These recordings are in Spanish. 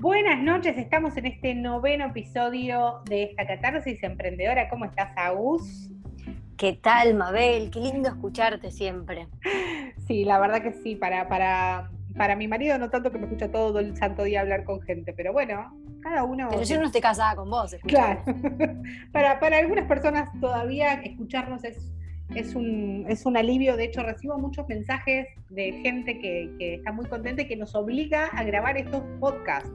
Buenas noches, estamos en este noveno episodio de esta catarsis emprendedora. ¿Cómo estás, Agus? ¿Qué tal, Mabel? Qué lindo escucharte siempre. Sí, la verdad que sí, para, para, para mi marido no tanto que me escucha todo el santo día hablar con gente, pero bueno, cada uno... Pero yo no estoy casada con vos, Claro. para, para algunas personas todavía escucharnos es es un, es un alivio. De hecho, recibo muchos mensajes de gente que, que está muy contenta y que nos obliga a grabar estos podcasts.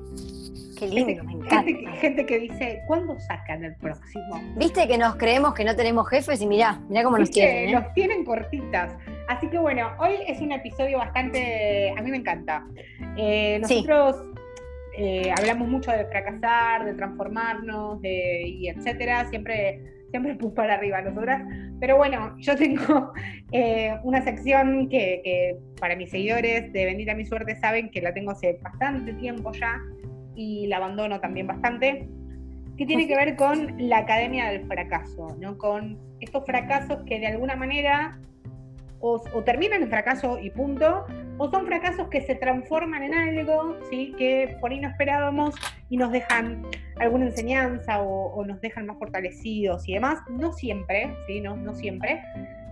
Qué lindo, me encanta. Gente, que dice, ¿cuándo sacan el próximo? Viste que nos creemos que no tenemos jefes y mirá, mirá cómo nos tienen. ¿eh? Nos tienen cortitas. Así que bueno, hoy es un episodio bastante, a mí me encanta. Eh, nosotros eh, hablamos mucho de fracasar, de transformarnos, de, y etcétera. Siempre siempre pus para arriba nosotras. Pero bueno, yo tengo eh, una sección que, para mis seguidores de Bendita Mi Suerte saben que la tengo hace bastante tiempo ya y la abandono también bastante, que tiene que ver con la Academia del Fracaso, ¿no? con estos fracasos que de alguna manera o, terminan en fracaso y punto, o son fracasos que se transforman en algo, ¿sí? que por ahí no esperábamos y nos dejan alguna enseñanza o, nos dejan más fortalecidos y demás. No siempre, ¿sí? no, no siempre.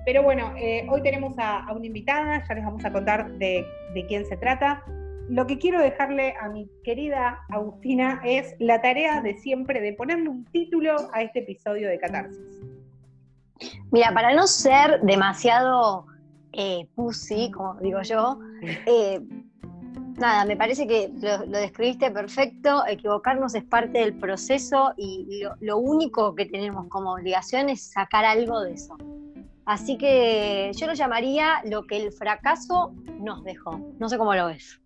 Pero bueno, eh, hoy tenemos a, una invitada, ya les vamos a contar de, de quién se trata. Lo que quiero dejarle a mi querida Agustina es la tarea de siempre de ponerle un título a este episodio de Catarsis. Mira, para no ser demasiado eh, pussy, como digo yo. Eh, nada, me parece que lo, describiste perfecto, equivocarnos es parte del proceso y lo, único que tenemos como obligación es sacar algo de eso. Así que yo lo llamaría lo que el fracaso nos dejó. No sé cómo lo ves.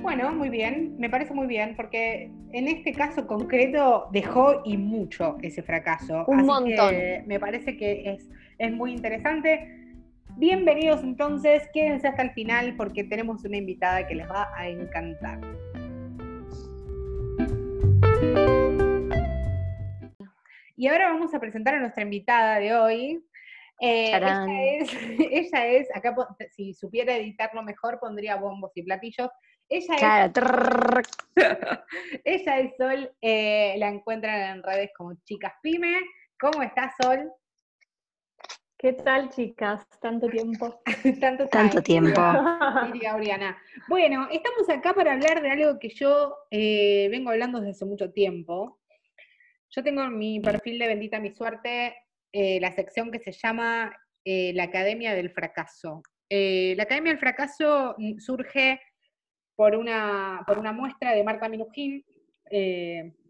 Bueno, muy bien, me parece muy bien, porque en este caso concreto dejó y mucho ese fracaso. Un montón. me parece que es, es muy interesante. Bienvenidos entonces, quédense hasta el final porque tenemos una invitada que les va a encantar. Y ahora vamos a presentar a nuestra invitada de hoy. Eh, ella, es, acá si supiera editarlo mejor pondría bombos y platillos. Ella es, ella es Sol, eh, la encuentran en redes como Chicas Pyme. ¿Cómo estás, Sol? ¿Qué tal, chicas? Tanto tiempo. Tanto, Tanto tiempo. Diría Oriana. Bueno, estamos acá para hablar de algo que yo eh, vengo hablando desde hace mucho tiempo. Yo tengo en mi perfil de Bendita Mi Suerte eh, la sección que se llama eh, La Academia del Fracaso. la Academia del Fracaso mm, surge por una, por una muestra de Marta Minujín,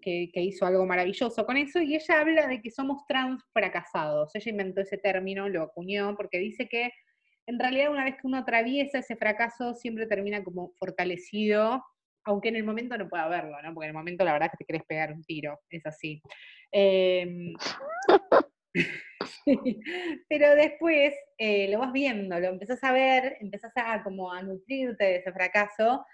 que, hizo algo maravilloso con eso, y ella habla de que somos trans fracasados. Ella inventó ese término, lo acuñó, porque dice que en realidad una vez que uno atraviesa ese fracaso, siempre termina como fortalecido, aunque en el momento no pueda verlo, ¿no? Porque en el momento la verdad es que te querés pegar un tiro, es así. Em, pero después eh, lo vas viendo, lo empezás a ver, empezás a como a nutrirte de ese fracaso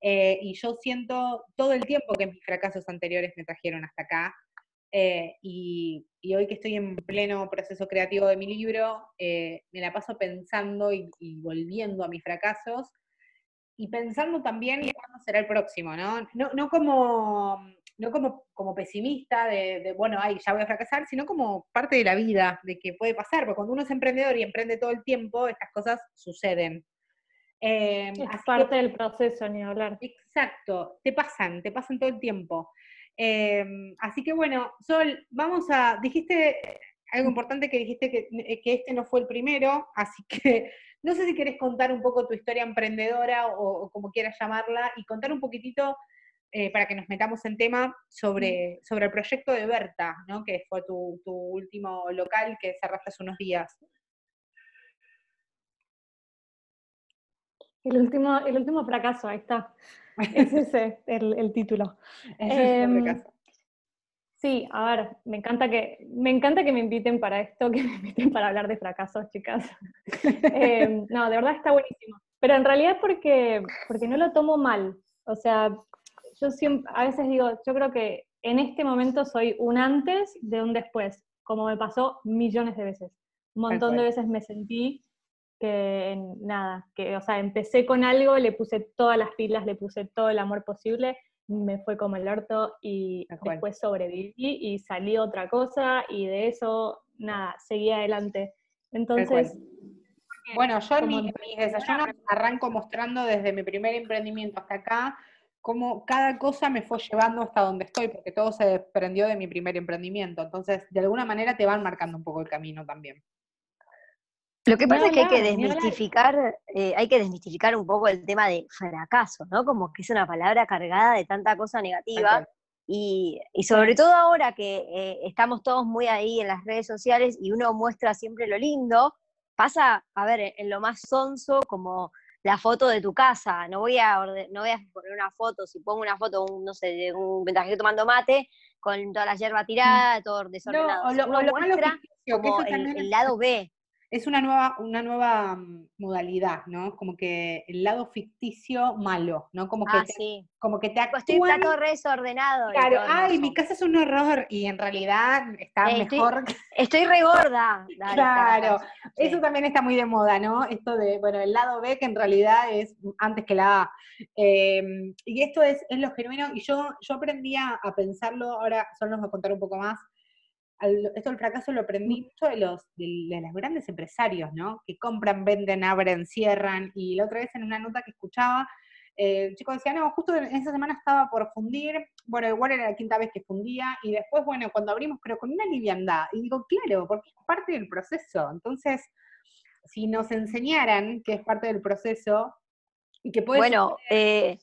eh, y yo siento todo el tiempo que mis fracasos anteriores me trajeron hasta acá. Eh, y, hoy que estoy en pleno proceso creativo de mi libro, eh, me la paso pensando y, volviendo a mis fracasos y pensando también cuándo será el próximo, ¿no? No, como, no como, como pesimista de, de, bueno, ay, ya voy a fracasar, sino como parte de la vida, de que puede pasar, porque cuando uno es emprendedor y emprende todo el tiempo, estas cosas suceden. Eh, es parte del proceso, ni hablar. Exacto, te pasan, te pasan todo el tiempo. Em, así que bueno, Sol, vamos a, dijiste algo importante que dijiste que, eh, que, este no fue el primero, así que no sé si querés contar un poco tu historia emprendedora o, como quieras llamarla y contar un poquitito eh, para que nos metamos en tema sobre, sobre el proyecto de Berta, ¿no? que fue tu, tu último local que cerraste hace unos días. El último, el último fracaso, ahí está. Es ese el, título. Em, sí, a ver, me encanta, que, me encanta que me inviten para esto, que me inviten para hablar de fracasos, chicas. Em, no, de verdad está buenísimo. Pero en realidad porque, porque no lo tomo mal. O sea, yo siempre, a veces digo, yo creo que en este momento soy un antes de un después, como me pasó millones de veces. Un montón de veces me sentí que nada, que, o sea, empecé con algo, le puse todas las pilas, le puse todo el amor posible me fue como el orto y después sobreviví y salí otra cosa y de eso, nada, seguí adelante. Entonces... Bueno, yo en mis desayunos arranco mostrando desde mi primer emprendimiento hasta acá cómo cada cosa me fue llevando hasta donde estoy, porque todo se desprendió de mi primer emprendimiento. Entonces, de alguna manera te van marcando un poco el camino también. Lo que pasa es que hay que desmistificar, eh, hay que desmistificar un poco el tema de fracaso, ¿no? Como que es una palabra cargada de tanta cosa negativa. Y, sobre todo ahora que eh, estamos todos muy ahí en las redes sociales y uno muestra siempre lo lindo, pasa, a ver, en lo más sonso como la foto de tu casa. No voy a, no voy a poner una foto, si pongo una foto, no sé, de un mensajero tomando mate, con toda la hierba tirada, todo desordenado. No, o lo, muestra como el, lado B es una nueva, una nueva mm, modalidad, ¿no? Como que el lado ficticio malo, ¿no? Como que, ah, te, como que te actúan... Estoy todo desordenado. Claro, ay, mi casa es un horror y en realidad está eh, mejor. Estoy, regorda. claro, eso también está muy de moda, ¿no? Esto de, bueno, el lado B que en realidad es antes que la A. Em, y esto es, es lo genuino y yo, yo aprendí a pensarlo, ahora solo nos va a contar un poco más, esto del fracaso lo aprendí mucho de los, de, los grandes empresarios, ¿no? Que compran, venden, abren, cierran. Y la otra vez en una nota que escuchaba, eh, el chico decía, no, justo en esa semana estaba por fundir, bueno, igual era la quinta vez que fundía, y después, bueno, cuando abrimos, pero con una liviandad. Y digo, claro, porque es parte del proceso. Entonces, si nos enseñaran que es parte del proceso y que puede... Bueno, eh,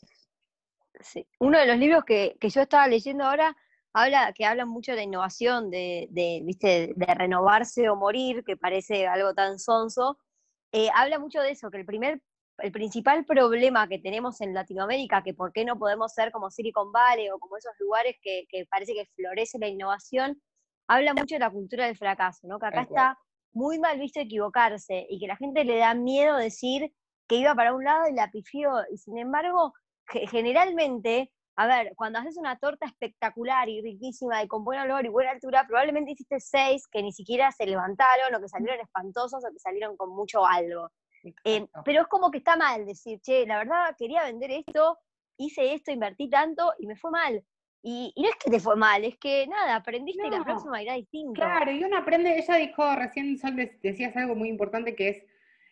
uno de los libros que, que yo estaba leyendo ahora habla, que hablan mucho de innovación, de, ¿viste? de renovarse o morir, que parece algo tan sonso, eh, habla mucho de eso, que el primer, el principal problema que tenemos en Latinoamérica, que por qué no podemos ser como Silicon Valley o como esos lugares que, parece que florece la innovación, habla mucho de la cultura del fracaso, ¿no? Que acá está muy mal visto equivocarse y que la gente le da miedo decir que iba para un lado y la pifió, y sin embargo, generalmente a ver, cuando haces una torta espectacular y riquísima y con buen olor y buena altura, probablemente hiciste seis que ni siquiera se levantaron o que salieron espantosos o que salieron con mucho algo. Eh, pero es como que está mal decir, che, la verdad quería vender esto, hice esto, invertí tanto y me fue mal. Y, no es que te fue mal, es que nada, aprendiste y la próxima irá distinto. Claro, y uno aprende, ella dijo recién, Sol, decías algo muy importante que es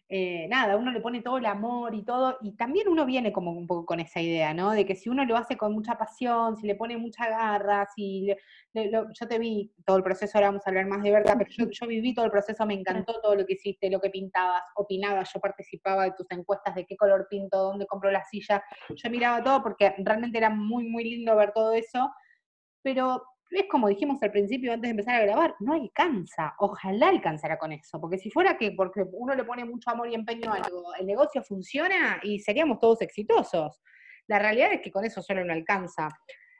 eh, nada, uno le pone todo el amor y todo, y también uno viene como un poco con esa idea, ¿no? De que si uno lo hace con mucha pasión, si le pone mucha garra, si yo te vi todo el proceso, ahora vamos a hablar más de verdad, pero yo, viví todo el proceso, me encantó todo lo que hiciste, lo que pintabas, opinabas, yo participaba de tus encuestas de qué color pinto, dónde compro la silla, yo miraba todo porque realmente era muy, muy lindo ver todo eso, pero es como dijimos al principio antes de empezar a grabar, no alcanza. Ojalá alcanzara con eso, porque si fuera que porque uno le pone mucho amor y empeño a algo, el negocio funciona y seríamos todos exitosos. La realidad es que con eso solo no alcanza.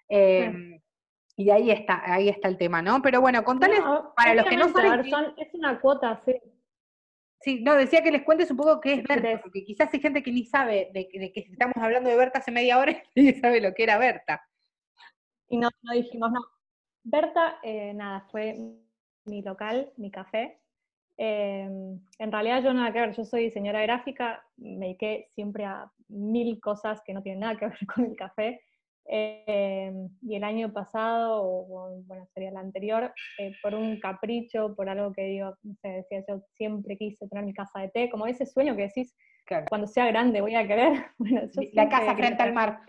Em, y ahí está, ahí está el tema, ¿no? Pero bueno, contales para los que no saben. es una cuota, sí. Sí, no, decía que les cuentes un poco qué es Berta, porque quizás hay gente que ni sabe de, que estamos hablando de Berta hace media hora y ni sabe lo que era Berta. Y no, no dijimos, no, Berta, eh, nada, fue mi local, mi café. Em, en realidad yo nada que ver, yo soy diseñadora gráfica, me dediqué siempre a mil cosas que no tienen nada que ver con el café. Em, y el año pasado, o bueno, sería el anterior, eh, por un capricho, por algo que digo, no sé, decía yo siempre quise tener mi casa de té, como ese sueño que decís, cuando sea grande voy a querer. la casa frente al mar.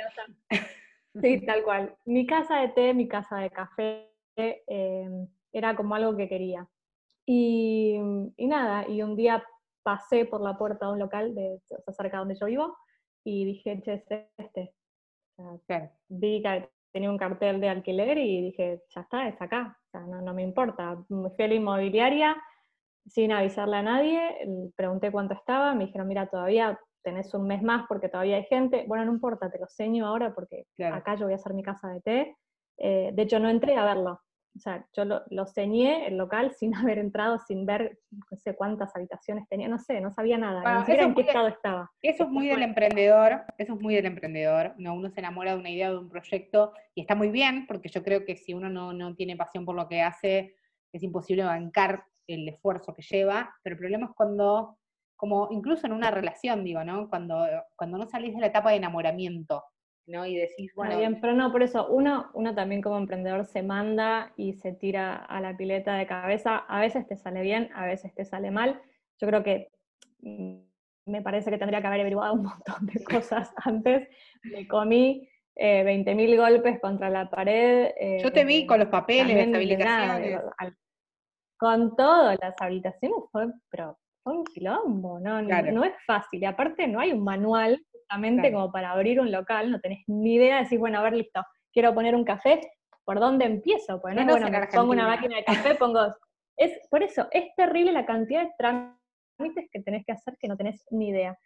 Sí, tal cual. Mi casa de té, mi casa de café, em, era como algo que quería. Y, nada, y un día pasé por la puerta de un local de, cerca de donde yo vivo y dije, che, es este. Vi que tenía un cartel de alquiler y dije, ya está, es acá, no, no me importa. Fui a la inmobiliaria sin avisarle a nadie, pregunté cuánto estaba, me dijeron, mira, todavía tenés un mes más porque todavía hay gente, bueno, no importa, te lo seño ahora porque acá yo voy a hacer mi casa de té. Eh, de hecho, no entré a verlo. O sea, yo lo, lo ceñé el local sin haber entrado, sin ver no sé cuántas habitaciones tenía, no sé, no sabía nada, ni siquiera en qué estado estaba. Eso es muy del emprendedor, eso es muy del emprendedor, ¿no? uno se enamora de una idea, de un proyecto, y está muy bien, porque yo creo que si uno no, no tiene pasión por lo que hace, es imposible bancar el esfuerzo que lleva, pero el problema es cuando como incluso en una relación, digo, ¿no? Cuando, cuando no salís de la etapa de enamoramiento, ¿no? Y decís, bueno... bien, pero no, por eso, uno, uno también como emprendedor se manda y se tira a la pileta de cabeza, a veces te sale bien, a veces te sale mal. Yo creo que mm, me parece que tendría que haber averiguado un montón de cosas antes. Me comí eh, 20.000 golpes contra la pared. Eh, Yo te vi con los papeles, las habilitaciones. con todo, las habilitaciones fue, pero un quilombo, ¿no? No, es fácil. Y aparte no hay un manual justamente como para abrir un local, no tenés ni idea de decir, bueno, a ver, listo, quiero poner un café, ¿por dónde empiezo? Pues no, bueno, pongo una máquina de café, pongo... Es, por eso, es terrible la cantidad de trámites que tenés que hacer que no tenés ni idea.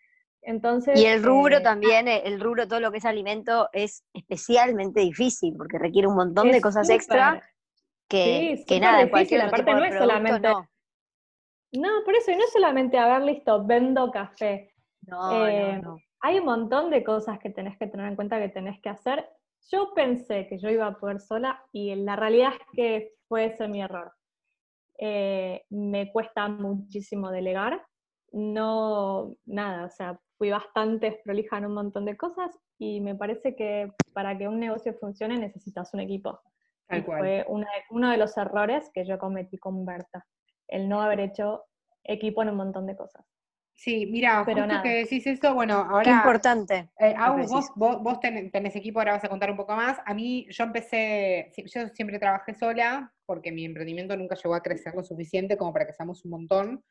Entonces, y el rubro eh, también, eh, el rubro, todo lo que es alimento, es especialmente difícil porque requiere un montón de cosas extra que, que nada, en cualquier aparte no es solamente. No. Por eso, y no solamente, a ver, listo, vendo café. No, eh, no, Hay un montón de cosas que tenés que tener en cuenta que tenés que hacer. Yo pensé que yo iba a poder sola y la realidad es que fue ese mi error. me cuesta muchísimo delegar. No, nada, o sea, fui bastante prolija en un montón de cosas y me parece que para que un negocio funcione necesitas un equipo. Fue uno de los errores que yo cometí con Berta, el no haber hecho equipo en un montón de cosas. Sí, mira, Pero justo que decís eso, bueno, ahora... Qué importante. Eh, vos, vos, tenés, equipo, ahora vas a contar un poco más. A mí, yo empecé, yo siempre trabajé sola, porque mi emprendimiento nunca llegó a crecer lo suficiente como para que seamos un montón.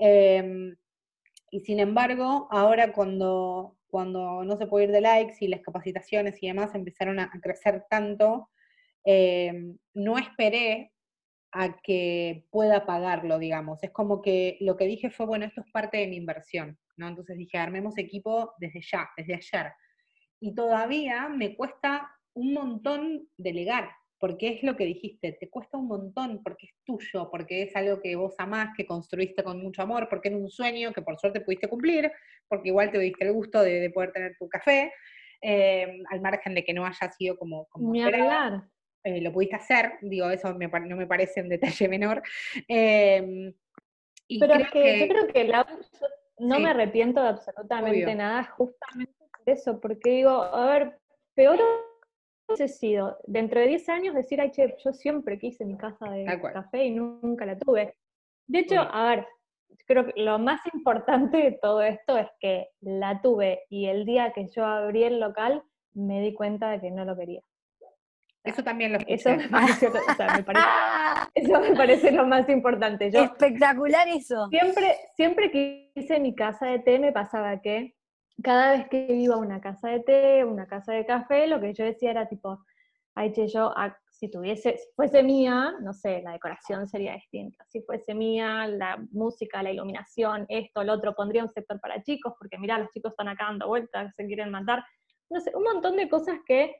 Eh, y sin embargo, ahora cuando, cuando no se puede ir de likes y las capacitaciones y demás empezaron a, crecer tanto, eh, no esperé a que pueda pagarlo, digamos. Es como que lo que dije fue, bueno, esto es parte de mi inversión, ¿no? Entonces dije, armemos equipo desde ya, desde ayer. Y todavía me cuesta un montón delegar, porque es lo que dijiste, te cuesta un montón, porque es tuyo, porque es algo que vos amás, que construiste con mucho amor, porque era un sueño que por suerte pudiste cumplir, porque igual te diste el gusto de, poder tener tu café, eh, al margen de que no haya sido como... como eh, lo pudiste hacer, digo, eso no me parece un detalle menor. Em, Pero es que, yo creo que no me arrepiento de absolutamente nada, justamente por eso, porque digo, a ver, peor hubiese sido dentro de 10 años decir, ay, che, yo siempre quise mi casa de café y nunca la tuve. De hecho, a ver, creo que lo más importante de todo esto es que la tuve y el día que yo abrí el local me di cuenta de que no lo quería. Eso también lo eso me, parece, eso me parece lo más importante. Yo, Espectacular eso. Siempre, siempre que hice mi casa de té me pasaba que cada vez que iba a una casa de té, una casa de café, lo que yo decía era tipo, ay, che, yo, ah, si tuviese, si fuese mía, no sé, la decoración sería distinta. Si fuese mía, la música, la iluminación, esto, lo otro, pondría un sector para chicos, porque mira, los chicos están acá dando vueltas, se quieren matar. No sé, un montón de cosas que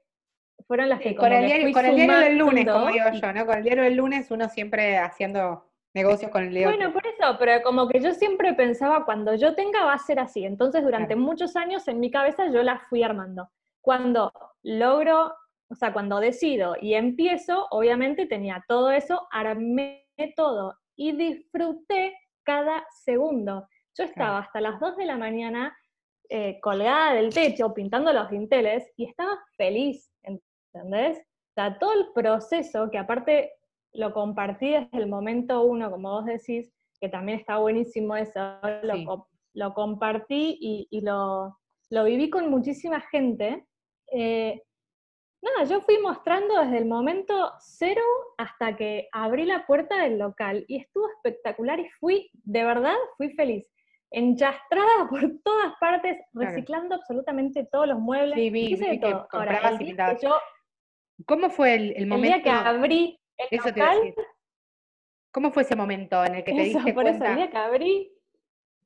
fueron las que... con, el diario, con el diario del lunes, como digo yo, ¿no? Con el diario del lunes uno siempre haciendo negocios con el Leo. Bueno, por eso, pero como que yo siempre pensaba, cuando yo tenga va a ser así. Entonces, durante muchos años en mi cabeza yo la fui armando. Cuando logro, o sea, cuando decido y empiezo, obviamente tenía todo eso, armé todo y disfruté cada segundo. Yo estaba hasta las 2 de la mañana eh, colgada del techo pintando los dinteles y estaba feliz, ¿entendés? O sea, todo el proceso, que aparte lo compartí desde el momento uno, como vos decís, que también está buenísimo eso, lo, compartí y, lo, viví con muchísima gente. Eh, nada, yo fui mostrando desde el momento cero hasta que abrí la puerta del local y estuvo espectacular y fui, de verdad, fui feliz. Enchastrada por todas partes, reciclando absolutamente todos los muebles. Sí, vi, vi que Ahora, yo, ¿Cómo fue el, momento? El día que abrí eso te decir. ¿Cómo fue ese momento en el que te diste por cuenta? Eso, día que abrí.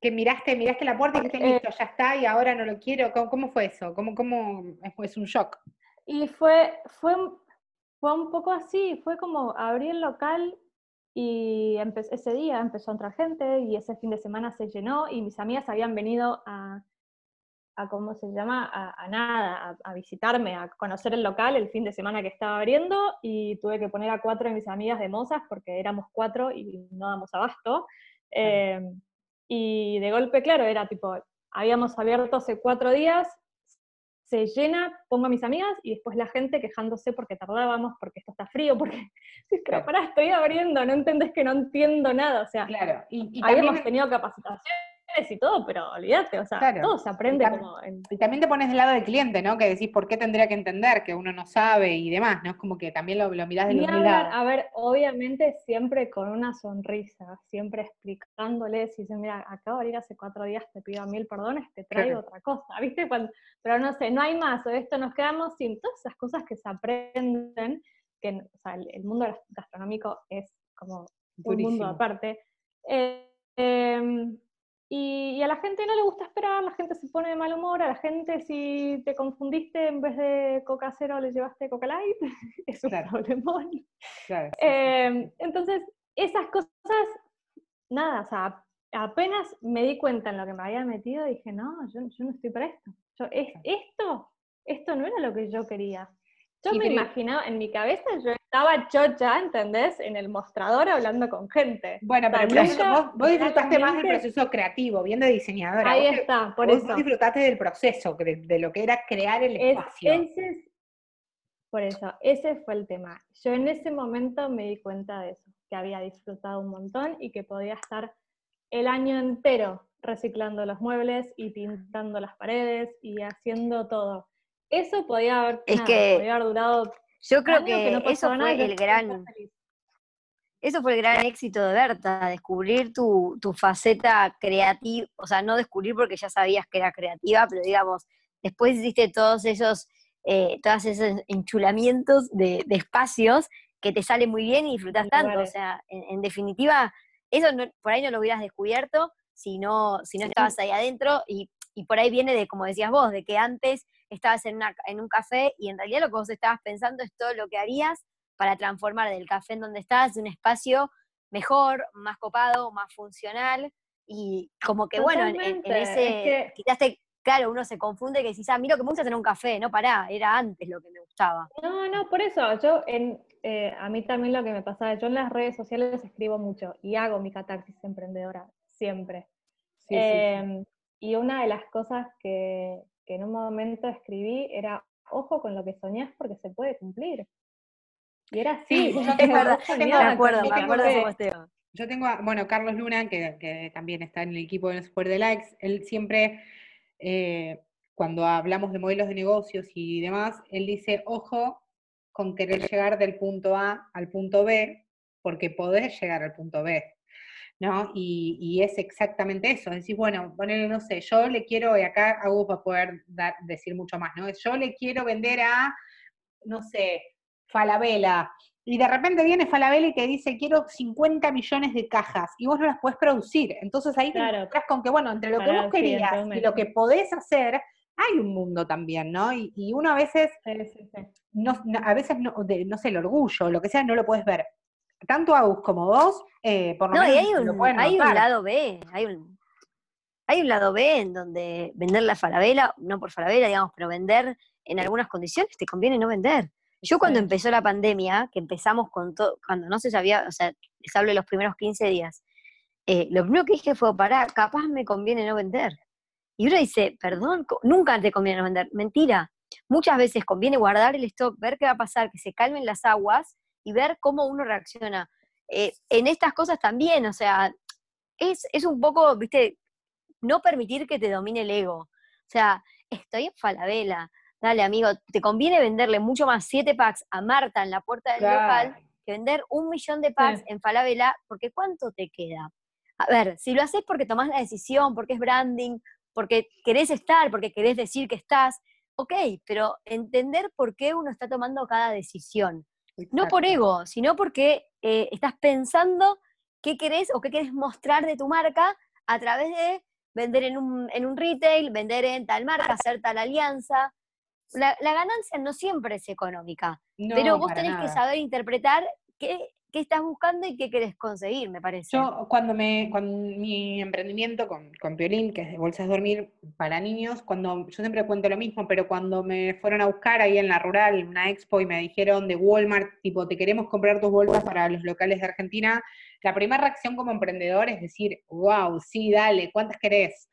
Que miraste, miraste la puerta y dijiste, eh, listo, ya está, y ahora no lo quiero. ¿Cómo, fue eso? ¿Cómo, cómo es un shock? Y fue, fue, fue un poco así, fue como abrí el local y ese día empezó a entrar gente y ese fin de semana se llenó y mis amigas habían venido a, a ¿cómo se llama? A, nada, a, visitarme, a conocer el local el fin de semana que estaba abriendo y tuve que poner a cuatro de mis amigas de mozas porque éramos cuatro y no damos abasto. Em, y de golpe, claro, era tipo, habíamos abierto hace cuatro días, se llena, pongo a mis amigas y después la gente quejándose porque tardábamos, porque esto está frío, porque, pero pará, estoy abriendo, no entendés que no entiendo nada, o sea, claro. y, habíamos tenido capacitación y todo, pero olvídate, o sea, todo se aprende y como... Y también te pones del lado del cliente, ¿no? Que decís, ¿por qué tendría que entender que uno no sabe y demás, ¿no? Es como que también lo, lo mirás de los lados. A ver, obviamente siempre con una sonrisa, siempre explicándoles, y dicen, mira, acabo de ir hace cuatro días, te pido mil perdones, te traigo otra cosa, ¿viste? pero no sé, no hay más, o esto nos quedamos sin todas esas cosas que se aprenden, que o sea, el, mundo gastronómico es como un mundo aparte. Eh, em, y, a la gente no le gusta esperar, la gente se pone de mal humor, a la gente si te confundiste en vez de Coca Cero le llevaste Coca Light, es un problemón. Em, entonces, esas cosas, nada, o sea, apenas me di cuenta en lo que me había metido, dije, no, yo, yo no estoy para esto. Yo, es, esto, esto no era lo que yo quería. Yo me imaginaba, en mi cabeza yo estaba chocha, ¿entendés? En el mostrador hablando con gente. Bueno, pero vos, disfrutaste más del proceso creativo, bien de diseñadora. Ahí está, por eso. Vos disfrutaste del proceso, de, lo que era crear el espacio. por eso, ese fue el tema. Yo en ese momento me di cuenta de eso, que había disfrutado un montón y que podía estar el año entero reciclando los muebles y pintando las paredes y haciendo todo eso podía haber, es que podía haber durado. Yo creo que, eso fue el gran. Eso fue el gran éxito de Berta, descubrir tu, faceta creativa, o sea, no descubrir porque ya sabías que era creativa, pero digamos, después hiciste todos esos, eh, todos esos enchulamientos de, espacios que te salen muy bien y disfrutas tanto. O sea, en, definitiva, eso por ahí no lo hubieras descubierto si no, si no estabas ahí adentro y, y por ahí viene de, como decías vos, de que antes estabas en, una, en un café y en realidad lo que vos estabas pensando es todo lo que harías para transformar del café en donde estás un espacio mejor, más copado, más funcional y como que bueno, en, ese, claro, uno se confunde que decís, ah, mira lo que me gusta tener un café, no pará, era antes lo que me gustaba. No, no, por eso, yo en, eh, a mí también lo que me pasaba, yo en las redes sociales escribo mucho y hago mi catarsis emprendedora, siempre. Em, y una de las cosas que, que en un momento escribí era, ojo con lo que soñás porque se puede cumplir. Y era así. yo tengo, me acuerdo, me acuerdo de Yo tengo, bueno, Carlos Luna, que, también está en el equipo de Super de Likes, él siempre, eh, cuando hablamos de modelos de negocios y demás, él dice, ojo con querer llegar del punto A al punto B, porque podés llegar al punto B. ¿no? Y, es exactamente eso, decir, bueno, no sé, yo le quiero, y acá hago para poder decir mucho más, ¿no? Yo le quiero vender a, no sé, Falabella, y de repente viene Falabella y te dice, quiero 50 millones de cajas, y vos no las puedes producir. Entonces ahí te encontrás con que, bueno, entre lo que vos querías y lo que podés hacer, hay un mundo también, ¿no? Y, uno a veces, No, a veces no, no sé, el orgullo, lo que sea, no lo puedes ver tanto Agus como vos, eh, por lo no, hay un, hay un lado B, hay un, hay un lado B en donde vender la falabela, no por falabela, digamos, pero vender en algunas condiciones te conviene no vender. Yo cuando empezó la pandemia, que empezamos con todo, cuando no se sabía, o sea, les hablo de los primeros 15 días, eh, lo primero que dije fue, pará, capaz me conviene no vender. Y uno dice, perdón, nunca te conviene no vender. Mentira. Muchas veces conviene guardar el stock, ver qué va a pasar, que se calmen las aguas y ver cómo uno reacciona. Eh, en estas cosas también, o sea, es, es un poco, viste, no permitir que te domine el ego. O sea, estoy en Falabella, dale amigo, te conviene venderle mucho más siete packs a Marta en la puerta del local que vender un millón de packs en Falabella, porque ¿cuánto te queda? A ver, si lo haces porque tomás la decisión, porque es branding, porque querés estar, porque querés decir que estás, ok, pero entender por qué uno está tomando cada decisión. No por ego, sino porque eh, estás pensando qué querés o qué querés mostrar de tu marca a través de vender en un, en un retail, vender en tal marca, hacer tal alianza. La, ganancia no siempre es económica, pero vos tenés que saber interpretar qué, qué estás buscando y qué querés conseguir, me parece. Yo, cuando me, con mi emprendimiento con, con Piolín, que es de bolsas de dormir para niños, cuando, yo siempre cuento lo mismo, pero cuando me fueron a buscar ahí en la rural, una expo, y me dijeron de Walmart, tipo, te queremos comprar tus bolsas para los locales de Argentina, la primera reacción como emprendedor es decir, wow, sí, dale, ¿cuántas querés?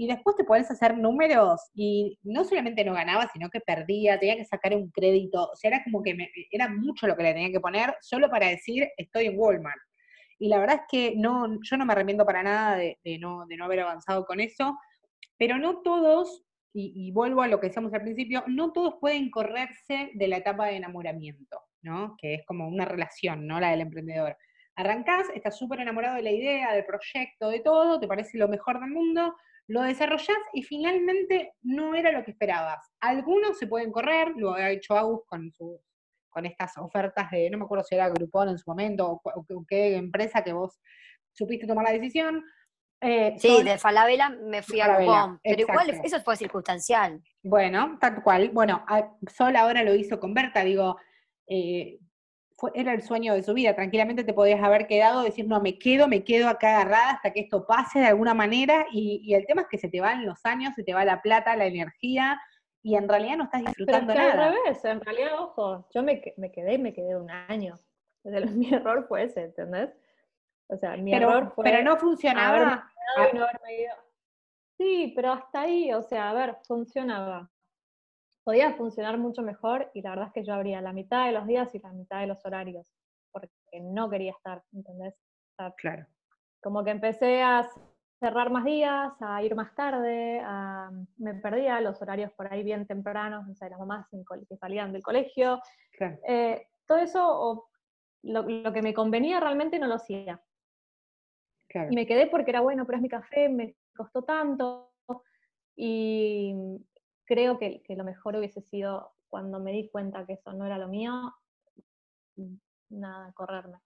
Y después te podés hacer números y no solamente no ganaba, sino que perdía, tenía que sacar un crédito, o sea, era como que era mucho lo que le tenía que poner solo para decir estoy en Walmart. Y la verdad es que no, yo no me arrepiento para nada de, no, de no haber avanzado con eso, pero no todos, y, y, vuelvo a lo que decíamos al principio, no todos pueden correrse de la etapa de enamoramiento, ¿no? Que es como una relación, ¿no? La del emprendedor. Arrancás, estás súper enamorado de la idea, del proyecto, de todo, te parece lo mejor del mundo, lo desarrollás y finalmente no era lo que esperabas. Algunos se pueden correr, lo ha hecho Agus con, con estas ofertas de, no me acuerdo si era Groupon en su momento o, qué empresa que vos supiste tomar la decisión. Eh, sí, de Falabella me fui a Groupon, pero igual eso fue circunstancial. Bueno, tal cual. Bueno, Sol ahora lo hizo con Berta, digo, eh, era el sueño de su vida. Tranquilamente te podías haber quedado, decir, no, me quedo, me quedo acá agarrada hasta que esto pase de alguna manera. Y, el tema es que se te van los años, se te va la plata, la energía, y en realidad no estás disfrutando Pero nada. Al revés, en realidad, ojo, yo me, me quedé y me quedé un año. mi error fue ese, ¿entendés? O sea, mi error fue. Pero no funcionaba. Sí, pero hasta ahí, o sea, a ver, funcionaba podía funcionar mucho mejor y la verdad es que yo abría la mitad de los días y la mitad de los horarios, porque no quería estar, ¿entendés? claro. Como que empecé a cerrar más días, a ir más tarde, me perdía los horarios por ahí bien tempranos, o sea, las mamás que salían del colegio. Eh, todo eso, lo, lo, que me convenía realmente no lo hacía. Y me quedé porque era bueno, pero es mi café, me costó tanto. Y, creo que, lo mejor hubiese sido cuando me di cuenta que eso no era lo mío, mm, nada, correrme.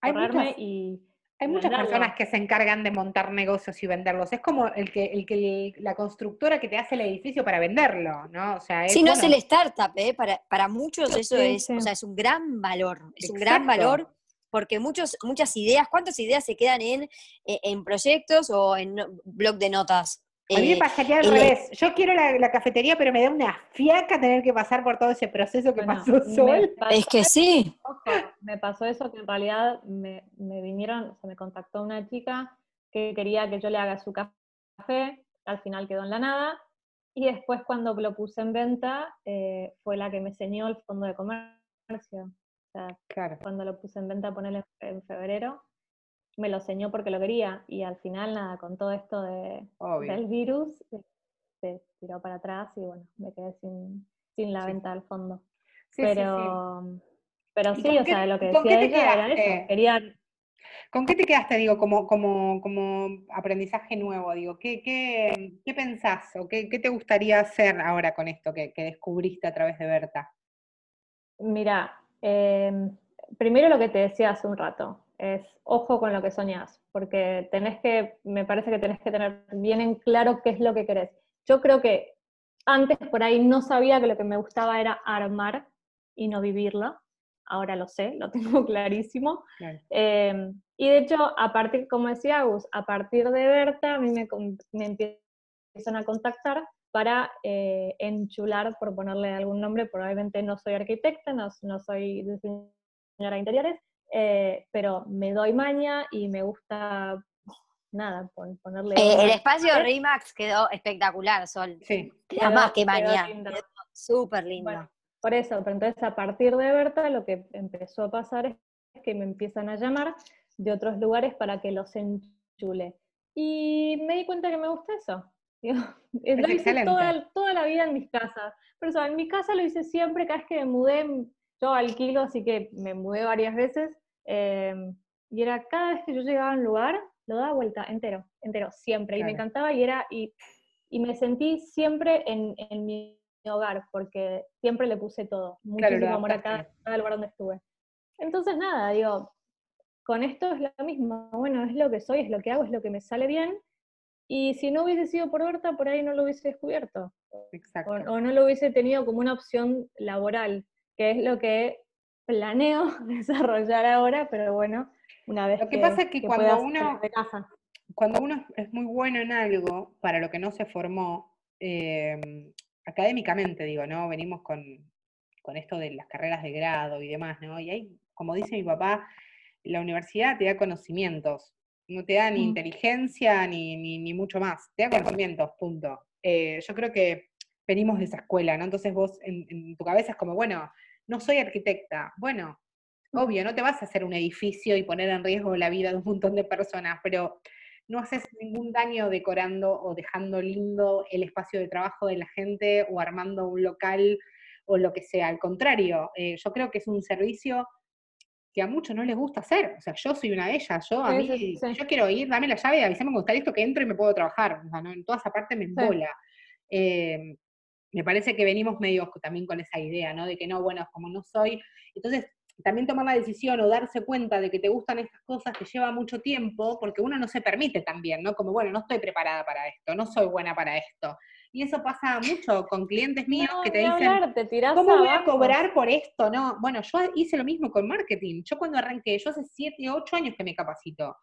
Correrme y. Hay muchas personas que se encargan de montar negocios y venderlos. Es como el que, el que la constructora que te hace el edificio para venderlo, ¿no? O sea, sí, no es el startup, ¿eh? Para, para muchos eso es, o sea, es un gran valor. Es un gran valor porque muchos, muchas ideas, ¿cuántas ideas se quedan en, e, en proyectos o en blog de notas? A mí me eh, pasaría al revés. Yo quiero la, cafetería, pero me da una fiaca tener que pasar por todo ese proceso que pasó Sol. es que sí. me pasó eso que en realidad me, vinieron, se me contactó una chica que quería que yo le haga su café, al final quedó en la nada, y después cuando lo puse en venta, eh, fue la que me enseñó el fondo de comercio. O sea, claro. cuando lo puse en venta, ponerle en febrero, me lo enseñó porque lo quería y al final nada, con todo esto de, del virus, eh, se tiró para atrás y bueno, me quedé sin, sin la venta al fondo. pero, pero sí, o sea, de lo que decía ella era eso, quería... ¿Con qué te quedaste, digo, como, como, como aprendizaje nuevo? Digo, ¿qué, qué, qué pensás o qué, qué, te gustaría hacer ahora con esto que, que descubriste a través de Berta? Mira, em, primero lo que te decía hace un rato, es ojo con lo que soñás, porque tenés que, me parece que tenés que tener bien en claro qué es lo que querés. Yo creo que antes por ahí no sabía que lo que me gustaba era armar y no vivirlo. Ahora lo sé, lo tengo clarísimo. Em, y de hecho, a partir, como decía Agus, a partir de Berta, a mí me, me empiezan a contactar para eh, enchular, por ponerle algún nombre, probablemente no soy arquitecta, no, no soy diseñadora de interiores, eh, pero me doy maña y me gusta, nada, ponerle... Eh, el espacio de Rimax quedó espectacular, Sol. Sí. Queda más que maña. Súper lindo. por eso, pero entonces a partir de Berta lo que empezó a pasar es que me empiezan a llamar de otros lugares para que los enchule. Y me di cuenta que me gusta eso. lo hice toda, toda, la vida en mis casas. Pero eso, en mi casa lo hice siempre, cada vez que me mudé, yo alquilo, así que me mudé varias veces, Em, y era cada vez que yo llegaba a un lugar, lo daba vuelta entero, entero, siempre. Y me encantaba y era, y, y me sentí siempre en, en, mi hogar, porque siempre le puse todo, muchísimo amor a cada, lugar donde estuve. Entonces, nada, digo, con esto es lo mismo, bueno, es lo que soy, es lo que hago, es lo que me sale bien, y si no hubiese sido por Berta, por ahí no lo hubiese descubierto. Exacto. o, no lo hubiese tenido como una opción laboral, que es lo que planeo desarrollar ahora, pero bueno, una vez Lo que, pasa es que, cuando uno cuando uno es muy bueno en algo, para lo que no se formó, em, académicamente digo, ¿no? Venimos con, con esto de las carreras de grado y demás, ¿no? Y ahí, como dice mi papá, la universidad te da conocimientos, no te da ni mm. inteligencia ni, ni, mucho más, te da conocimientos, punto. Eh, yo creo que venimos de esa escuela, ¿no? Entonces vos en, tu cabeza es como, bueno, no soy arquitecta, bueno, obvio, no te vas a hacer un edificio y poner en riesgo la vida de un montón de personas, pero no haces ningún daño decorando o dejando lindo el espacio de trabajo de la gente o armando un local o lo que sea. Al contrario, eh, yo creo que es un servicio que a muchos no les gusta hacer. O sea, yo soy una de ellas. Yo, a mí, yo quiero ir, dame la llave, avísame me gusta esto, que entro y me puedo trabajar. O sea, ¿no? en toda esa parte me embola. Eh, me parece que venimos medio también con esa idea, ¿no? De que no, bueno, como no soy. Entonces, también tomar la decisión o darse cuenta de que te gustan estas cosas te lleva mucho tiempo, porque uno no se permite también, ¿no? Como, bueno, no estoy preparada para esto, no soy buena para esto. Y eso pasa mucho con clientes míos que te dicen, ¿cómo voy a cobrar por esto? No, bueno, yo hice lo mismo con marketing. Yo cuando arranqué, yo hace 7, 8 años que me capacito.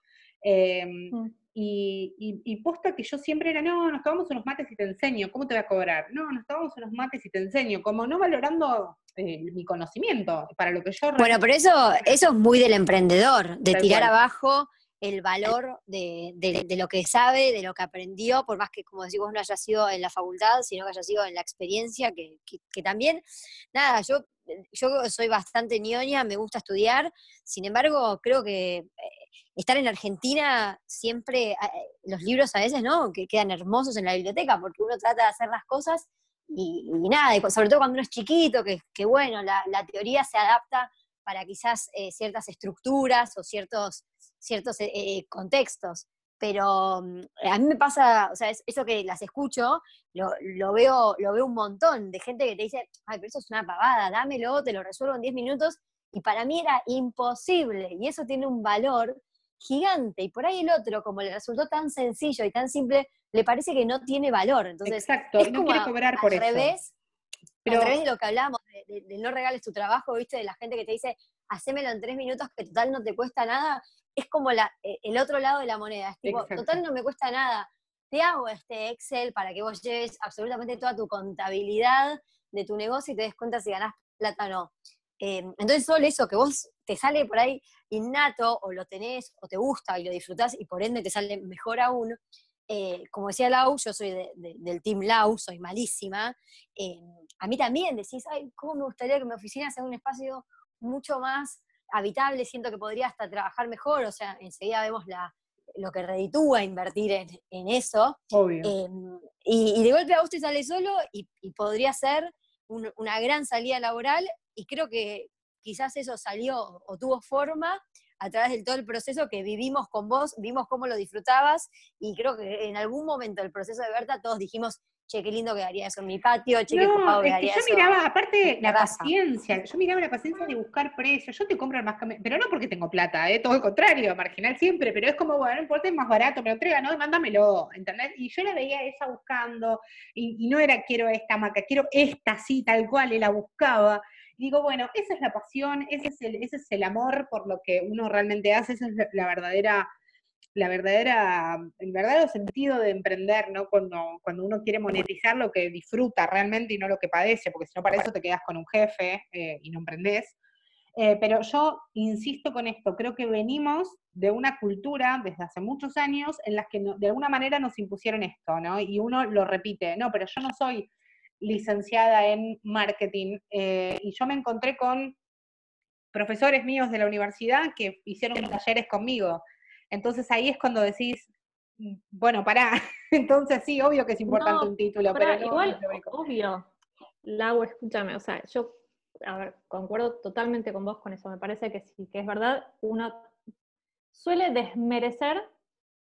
Em, mm. y, y, posta que yo siempre era, no, nos tomamos unos mates y te enseño, ¿cómo te voy a cobrar? No, nos tomamos unos mates y te enseño, como no valorando eh, mi conocimiento para lo que yo... Bueno, pero eso, eso es muy del emprendedor, de tirar abajo el valor de, de, lo que sabe, de lo que aprendió, por más que, como decimos, no haya sido en la facultad, sino que haya sido en la experiencia, que, que, también, nada, yo, yo soy bastante ñoña, me gusta estudiar, sin embargo, creo que eh, estar en Argentina siempre, eh, los libros a veces, ¿no? Que quedan hermosos en la biblioteca, porque uno trata de hacer las cosas y, nada, sobre todo cuando uno es chiquito, que, bueno, la, teoría se adapta para quizás eh, ciertas estructuras o ciertos, ciertos eh, contextos. Pero mm, a mí me pasa, o sea, eso que las escucho, lo, veo, lo veo un montón de gente que te dice, ay, pero eso es una pavada, dámelo, te lo resuelvo en 10 minutos. Y para mí era imposible. Y eso tiene un valor gigante. Y por ahí el otro, como le resultó tan sencillo y tan simple, le parece que no tiene valor. Entonces, Exacto, no quiere cobrar por eso. Revés, pero, a través de lo que hablamos, de, no regales tu trabajo, ¿viste? De la gente que te dice, hacémelo en tres minutos, que total no te cuesta nada, es como la, eh, el otro lado de la moneda. Es tipo, total no me cuesta nada. Te hago este Excel para que vos lleves absolutamente toda tu contabilidad de tu negocio y te des cuenta si ganás plata o no. Em, entonces, solo eso que vos te sale por ahí innato, o lo tenés, o te gusta y lo disfrutás, y por ende te sale mejor aún. Eh, como decía Lau, yo soy del Team Lau, soy malísima. Em, a mí también decís, ay, ¿cómo me gustaría que mi oficina sea un espacio mucho más habitable? Siento que podría hasta trabajar mejor, o sea, enseguida vemos la, lo que reditúa invertir en, eso. Obvio. Em, y, de golpe a vos te sale solo y, podría ser una gran salida laboral y creo que quizás eso salió o tuvo forma a través de todo el proceso que vivimos con vos, vimos cómo lo disfrutabas y creo que en algún momento del proceso de Berta todos dijimos, che, qué lindo quedaría eso en mi patio, che, qué copado quedaría eso. Yo miraba, aparte, la paciencia, yo miraba la paciencia de buscar precios, yo te compro más pero no porque tengo plata, ¿eh? todo lo contrario, marginal siempre, pero es como, bueno, no importa, es más barato, me lo entrega, no, mándamelo, ¿entendés? Y yo la veía esa buscando, y, no era quiero esta marca, quiero esta sí, tal cual, y la buscaba. Digo, bueno, esa es la pasión, ese es el, ese es el amor por lo que uno realmente hace, esa es la verdadera la verdadera, el verdadero sentido de emprender, ¿no? Cuando, cuando uno quiere monetizar lo que disfruta realmente y no lo que padece, porque si no para eso te quedas con un jefe eh, y no emprendés. Eh, pero yo insisto con esto, creo que venimos de una cultura desde hace muchos años en las que de alguna manera nos impusieron esto, ¿no? Y uno lo repite, no, pero yo no soy licenciada en marketing eh, y yo me encontré con profesores míos de la universidad que hicieron talleres conmigo. Entonces ahí es cuando decís, bueno, pará, entonces sí, obvio que es importante un título, pero no, igual, obvio. Lau, escúchame, o sea, yo, a ver, concuerdo totalmente con vos con eso, me parece que sí, que es verdad, uno suele desmerecer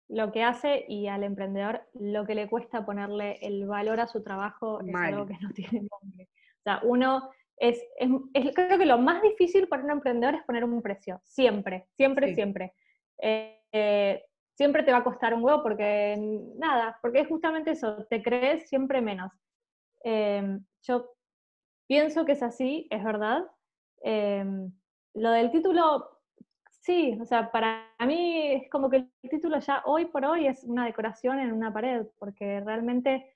lo que hace y al emprendedor lo que le cuesta ponerle el valor a su trabajo es algo que no tiene nombre. O sea, uno es, es, creo que lo más difícil para un emprendedor es poner un precio, siempre, siempre, siempre. Eh, eh, siempre te va a costar un huevo porque nada, porque es justamente eso, te crees siempre menos. Em, yo pienso que es así, es verdad. Em, lo del título, sí, o sea, para mí es como que el título ya hoy por hoy es una decoración en una pared, porque realmente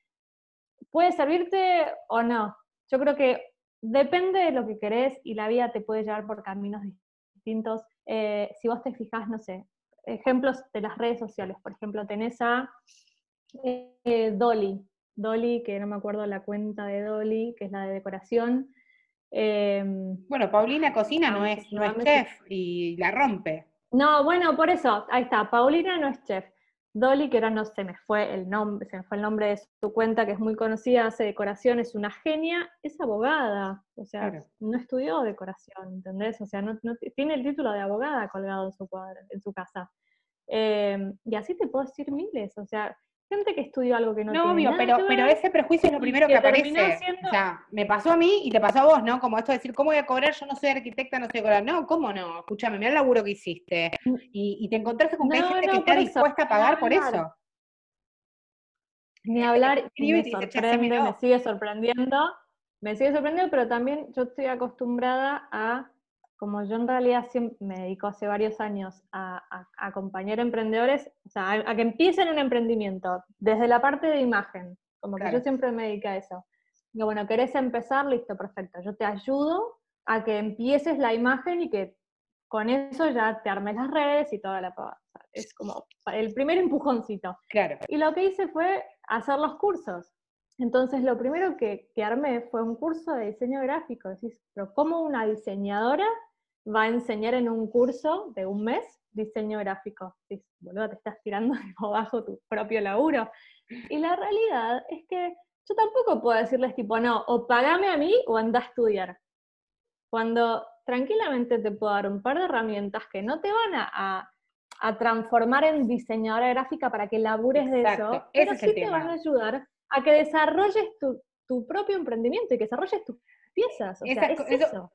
puede servirte o no. Yo creo que depende de lo que querés y la vida te puede llevar por caminos distintos. Eh, si vos te fijas, no sé, ejemplos de las redes sociales. Por ejemplo, tenés a eh, Dolly, Dolly, que no me acuerdo la cuenta de Dolly, que es la de decoración. Em, bueno, Paulina Cocina no es, no es chef y la rompe. No, bueno, por eso, ahí está, Paulina no es chef. Dolly, que ahora no se me fue el nombre, se me fue el nombre de su cuenta, que es muy conocida, hace decoración, es una genia, es abogada, o sea, no estudió decoración, ¿entendés? O sea, no, tiene el título de abogada colgado en su cuadro, en su casa. Em, y así te puedo decir miles, o sea, gente que estudió algo que no, no obvio, pero, pero ese prejuicio es lo primero que, aparece. O sea, me pasó a mí y te pasó a vos, ¿no? Como esto de decir, ¿cómo voy a cobrar? Yo no soy arquitecta, no sé cobrar. No, ¿cómo no? Escúchame, mira el laburo que hiciste. Mm. Y, te encontraste con que hay gente que está dispuesta a pagar por eso. Ni hablar, me sorprende, me sigue sorprendiendo. Me sigue sorprendiendo, pero también yo estoy acostumbrada a como yo en realidad me dedico hace varios años a, acompañar emprendedores, o sea, a, que empiecen un emprendimiento, desde la parte de imagen, como que yo siempre me dedico a eso. Digo, bueno, ¿querés empezar? Listo, perfecto. Yo te ayudo a que empieces la imagen y que con eso ya te armes las redes y toda la Es como el primer empujoncito. Claro. Y lo que hice fue hacer los cursos. Entonces, lo primero que, que armé fue un curso de diseño gráfico. Decís, pero ¿cómo una diseñadora va a enseñar en un curso de un mes diseño gráfico. Dices, boludo, te estás tirando bajo tu propio laburo. Y la realidad es que yo tampoco puedo decirles tipo, no, o pagame a mí o anda a estudiar. Cuando tranquilamente te puedo dar un par de herramientas que no te van a, transformar en diseñadora gráfica para que labures de eso, pero sí te van a ayudar a que desarrolles tu, tu propio emprendimiento y que desarrolles tu piezas.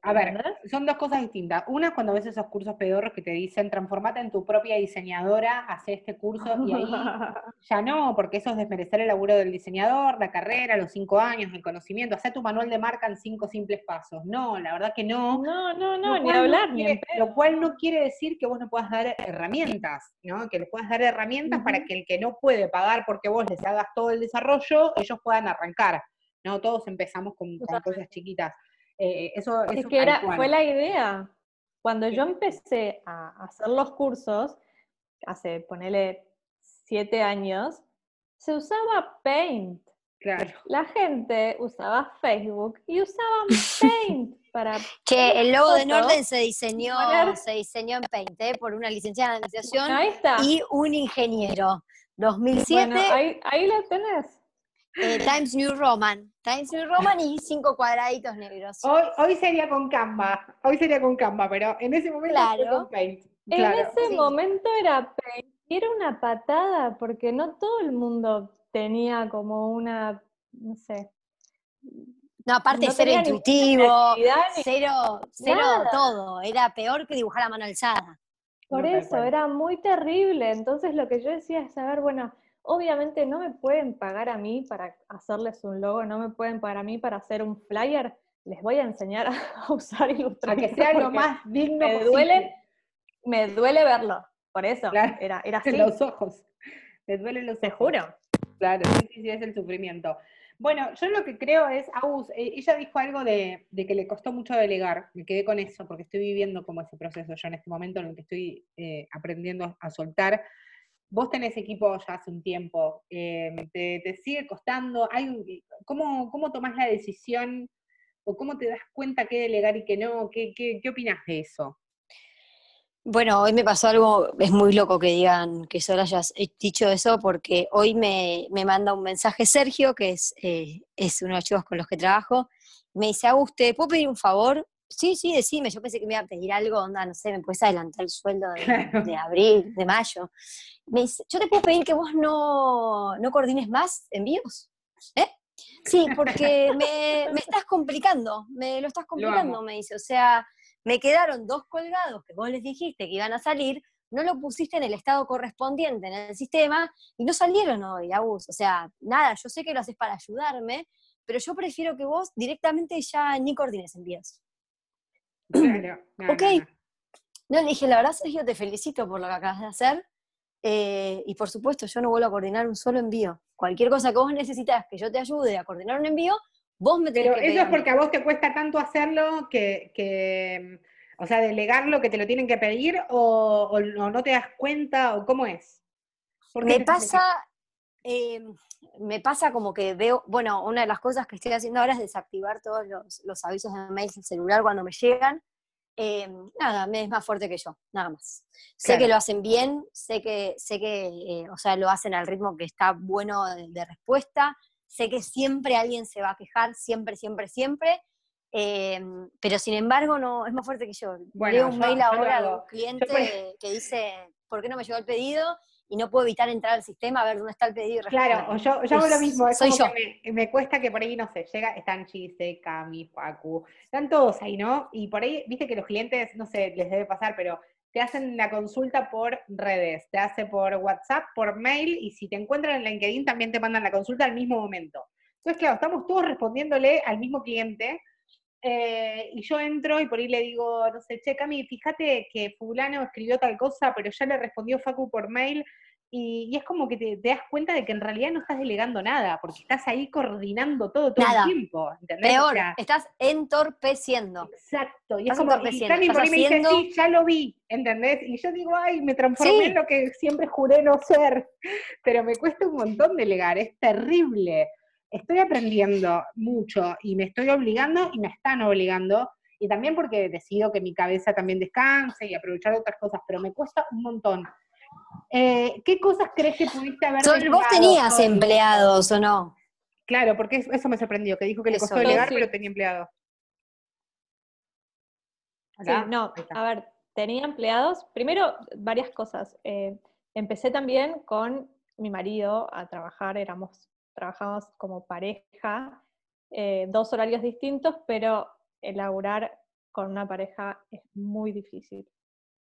a ver, son dos cosas distintas. Una cuando ves esos cursos pedorros que te dicen transformate en tu propia diseñadora, hace este curso y ahí ya no, porque eso es desmerecer el laburo del diseñador, la carrera, los cinco años, el conocimiento, hacer tu manual de marca en cinco simples pasos. No, la verdad que no. No, no, no, ni hablar, ni Lo cual no quiere decir que vos no puedas dar herramientas, ¿no? Que les puedas dar herramientas para que el que no puede pagar porque vos les hagas todo el desarrollo, ellos puedan arrancar. ¿No? Todos empezamos con, cosas chiquitas. Eh, eso, es que era, fue la idea. Cuando yo empecé a hacer los cursos, hace, ponele, siete años, se usaba Paint. Claro. La gente usaba Facebook y usaban Paint para... Que el logo de Norden se diseñó, se diseñó en Paint ¿eh? por una licenciada de administración y un ingeniero. 2007. Bueno, ahí, ahí lo tenés. Eh, Times New Roman. Times New Roman y cinco cuadraditos negros. Hoy, hoy sería con Canva, hoy sería con Canva, pero en ese momento claro. con Paint. En ese momento era Paint. Y era una patada, porque no todo el mundo tenía como una, no sé. No, aparte cero intuitivo, cero, cero todo. Era peor que dibujar a mano alzada. Por eso, era muy terrible. Entonces lo que yo decía es, a ver, bueno, Obviamente no me pueden pagar a mí para hacerles un logo, no me pueden pagar a mí para hacer un flyer. Les voy a enseñar a usar Illustrator. Para que sea lo más digno me Duele, me duele verlo, por eso. era, era así. los ojos. Me duele los Te juro. Claro, sí, sí, es el sufrimiento. Bueno, yo lo que creo es, Agus, eh, ella dijo algo de, que le costó mucho delegar, me quedé con eso, porque estoy viviendo como ese proceso yo en este momento en el que estoy eh, aprendiendo a soltar, Vos tenés equipo ya hace un tiempo, eh, te, sigue costando? Hay, ¿cómo, ¿Cómo tomás la decisión o cómo te das cuenta qué delegar y qué no? ¿Qué, qué, qué opinas de eso? Bueno, hoy me pasó algo, es muy loco que digan que solo hayas dicho eso, porque hoy me, manda un mensaje Sergio, que es, eh, es uno de los chicos con los que trabajo, me dice, Auguste, ¿puedo pedir un favor? Sí, sí, decime, yo pensé que me iba a pedir algo, onda, no sé, me puedes adelantar el sueldo de, abril, de mayo. Me dice, yo te puedo pedir que vos no, no coordines más envíos. ¿Eh? Sí, porque me, me, estás complicando, me lo estás complicando, me dice. O sea, me quedaron dos colgados que vos les dijiste que iban a salir, no lo pusiste en el estado correspondiente en el sistema y no salieron hoy, Agus. O sea, nada, yo sé que lo haces para ayudarme, pero yo prefiero que vos directamente ya ni coordines envíos. Claro. ok. No. le dije, la verdad, Sergio, te felicito por lo que acabas de hacer. Eh, y por supuesto, yo no vuelvo a coordinar un solo envío. Cualquier cosa que vos necesitas que yo te ayude a coordinar un envío, vos me tenés Pero eso es porque a vos te cuesta tanto hacerlo que, O sea, delegar lo que te lo tienen que pedir o, no te das cuenta o cómo es. Me pasa, eh, me pasa como que veo, bueno, una de las cosas que estoy haciendo ahora es desactivar todos los, avisos de mails del celular cuando me llegan. Eh, nada, me es más fuerte que yo, nada más. Sé que lo hacen bien, sé que, sé que eh, o sea, lo hacen al ritmo que está bueno de, respuesta, sé que siempre alguien se va a quejar, siempre, siempre, siempre, pero sin embargo no es más fuerte que yo. Leo un mail ahora de un cliente que dice, ¿por qué no me llegó el pedido? Y no puedo evitar entrar al sistema a ver dónde está el pedido. Y claro, yo, yo hago lo mismo, es soy como yo. Que me, cuesta que por ahí, no sé, llega, están Chise, Cami, Facu, están todos ahí, ¿no? Y por ahí, viste que los clientes, no sé, les debe pasar, pero te hacen la consulta por redes, te hace por WhatsApp, por mail, y si te encuentran en LinkedIn también te mandan la consulta al mismo momento. Entonces, claro, estamos todos respondiéndole al mismo cliente, eh, y yo entro y por ahí le digo, no sé, che, Cami, fíjate que fulano escribió tal cosa, pero ya le respondió Facu por mail, y, es como que te, das cuenta de que en realidad no estás delegando nada, porque estás ahí coordinando todo todo el tiempo. ¿entendés? Peor, estás entorpeciendo. Exacto. Y es como, y Cami por ahí me dice, sí, ya lo vi, ¿entendés? Y yo digo, ay, me transformé en lo que siempre juré no ser. Pero me cuesta un montón delegar, es terrible estoy aprendiendo mucho y me estoy obligando y me están obligando, y también porque decido que mi cabeza también descanse y aprovechar otras cosas, pero me cuesta un montón. Eh, ¿Qué cosas crees que pudiste haber ¿Vos tenías empleados o no? Claro, porque eso me sorprendió, que dijo que le costó delegar, pero tenía empleados. Sí, no, a ver, tenía empleados. Primero, varias cosas. Eh, empecé también con mi marido a trabajar, éramos trabajamos como pareja, eh, dos horarios distintos, pero elaborar con una pareja es muy difícil.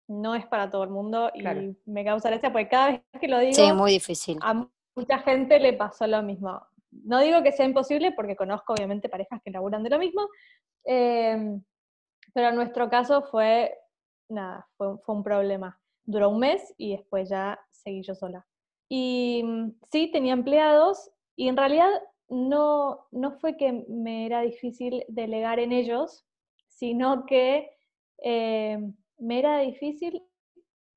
No es para todo el mundo y me causa gracia porque cada vez que lo digo, muy difícil. a mucha gente le pasó lo mismo. No digo que sea imposible porque conozco obviamente parejas que laburan de lo mismo, em, pero en nuestro caso fue, nada, fue, fue un problema. Duró un mes y después ya seguí yo sola. Y mm, sí, tenía empleados, y en realidad no, no fue que me era difícil delegar en ellos, sino que eh, me era difícil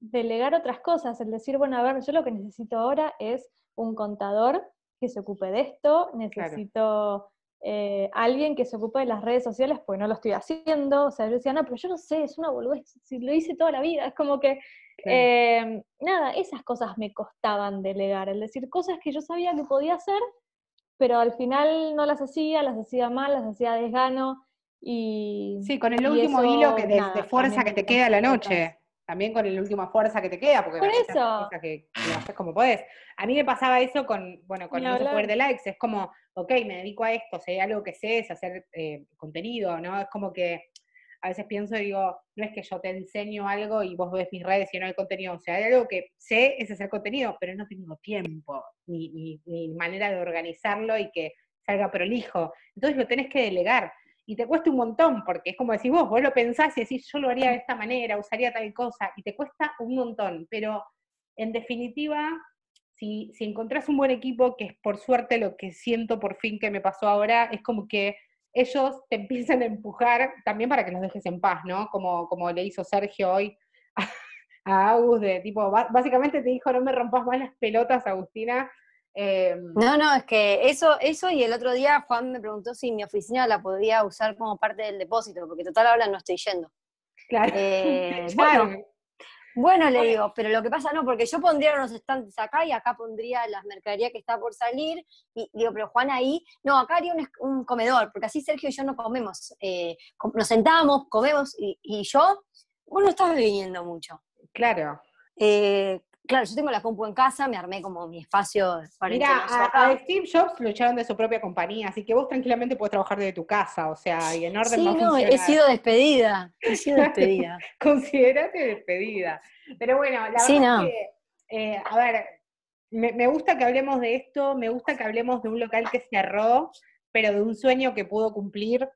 delegar otras cosas, el decir, bueno, a ver, yo lo que necesito ahora es un contador que se ocupe de esto, necesito eh, alguien que se ocupe de las redes sociales, porque no lo estoy haciendo, o sea, yo decía, no, pero yo no sé, es una boludez, si lo hice toda la vida, es como que, eh, nada, esas cosas me costaban delegar, es decir, cosas que yo sabía que podía hacer, pero al final no las hacía, las hacía mal, las hacía desgano, y... Sí, con el último hilo que de, fuerza que te queda a la noche también con el última fuerza que te queda, porque Por eso. que, lo haces como podés. A mí me pasaba eso con, bueno, con el poder de likes, es como, ok, me dedico a esto, hay algo que sé es hacer eh, contenido, ¿no? Es como que a veces pienso y digo, no es que yo te enseño algo y vos ves mis redes y no hay contenido, o sea, hay algo que sé es hacer contenido, pero no tengo tiempo, ni, ni manera de organizarlo y que salga prolijo. Entonces lo tenés que delegar y te cuesta un montón, porque es como decís vos, vos lo pensás y decís, yo lo haría de esta manera, usaría tal cosa, y te cuesta un montón, pero en definitiva, si, si encontrás un buen equipo, que es por suerte lo que siento por fin que me pasó ahora, es como que ellos te empiezan a empujar también para que los dejes en paz, ¿no? Como, como le hizo Sergio hoy a, a Agus, de tipo, básicamente te dijo, no me rompas más las pelotas, Agustina, Em, no, no, es que eso, eso y el otro día Juan me preguntó si mi oficina la podía usar como parte del depósito, porque total ahora no estoy yendo. Claro. Eh, bueno, bueno, le digo, pero lo que pasa no, porque yo pondría unos estantes acá y acá pondría la mercadería que está por salir. Y digo, pero Juan ahí, no, acá haría un, comedor, porque así Sergio y yo no comemos. Eh, nos sentamos, comemos y, y yo, vos no estás viniendo mucho. Claro. Eh, claro, yo tengo la compu en casa, me armé como mi espacio para Mira, a, Steve Jobs lo echaron de su propia compañía, así que vos tranquilamente puedes trabajar desde tu casa, o sea, y en orden sí, no, he sido despedida, he sido despedida. Considerate despedida. Pero bueno, la verdad es que, eh, a ver, me, me gusta que hablemos de esto, me gusta que hablemos de un local que cerró, pero de un sueño que pudo cumplir.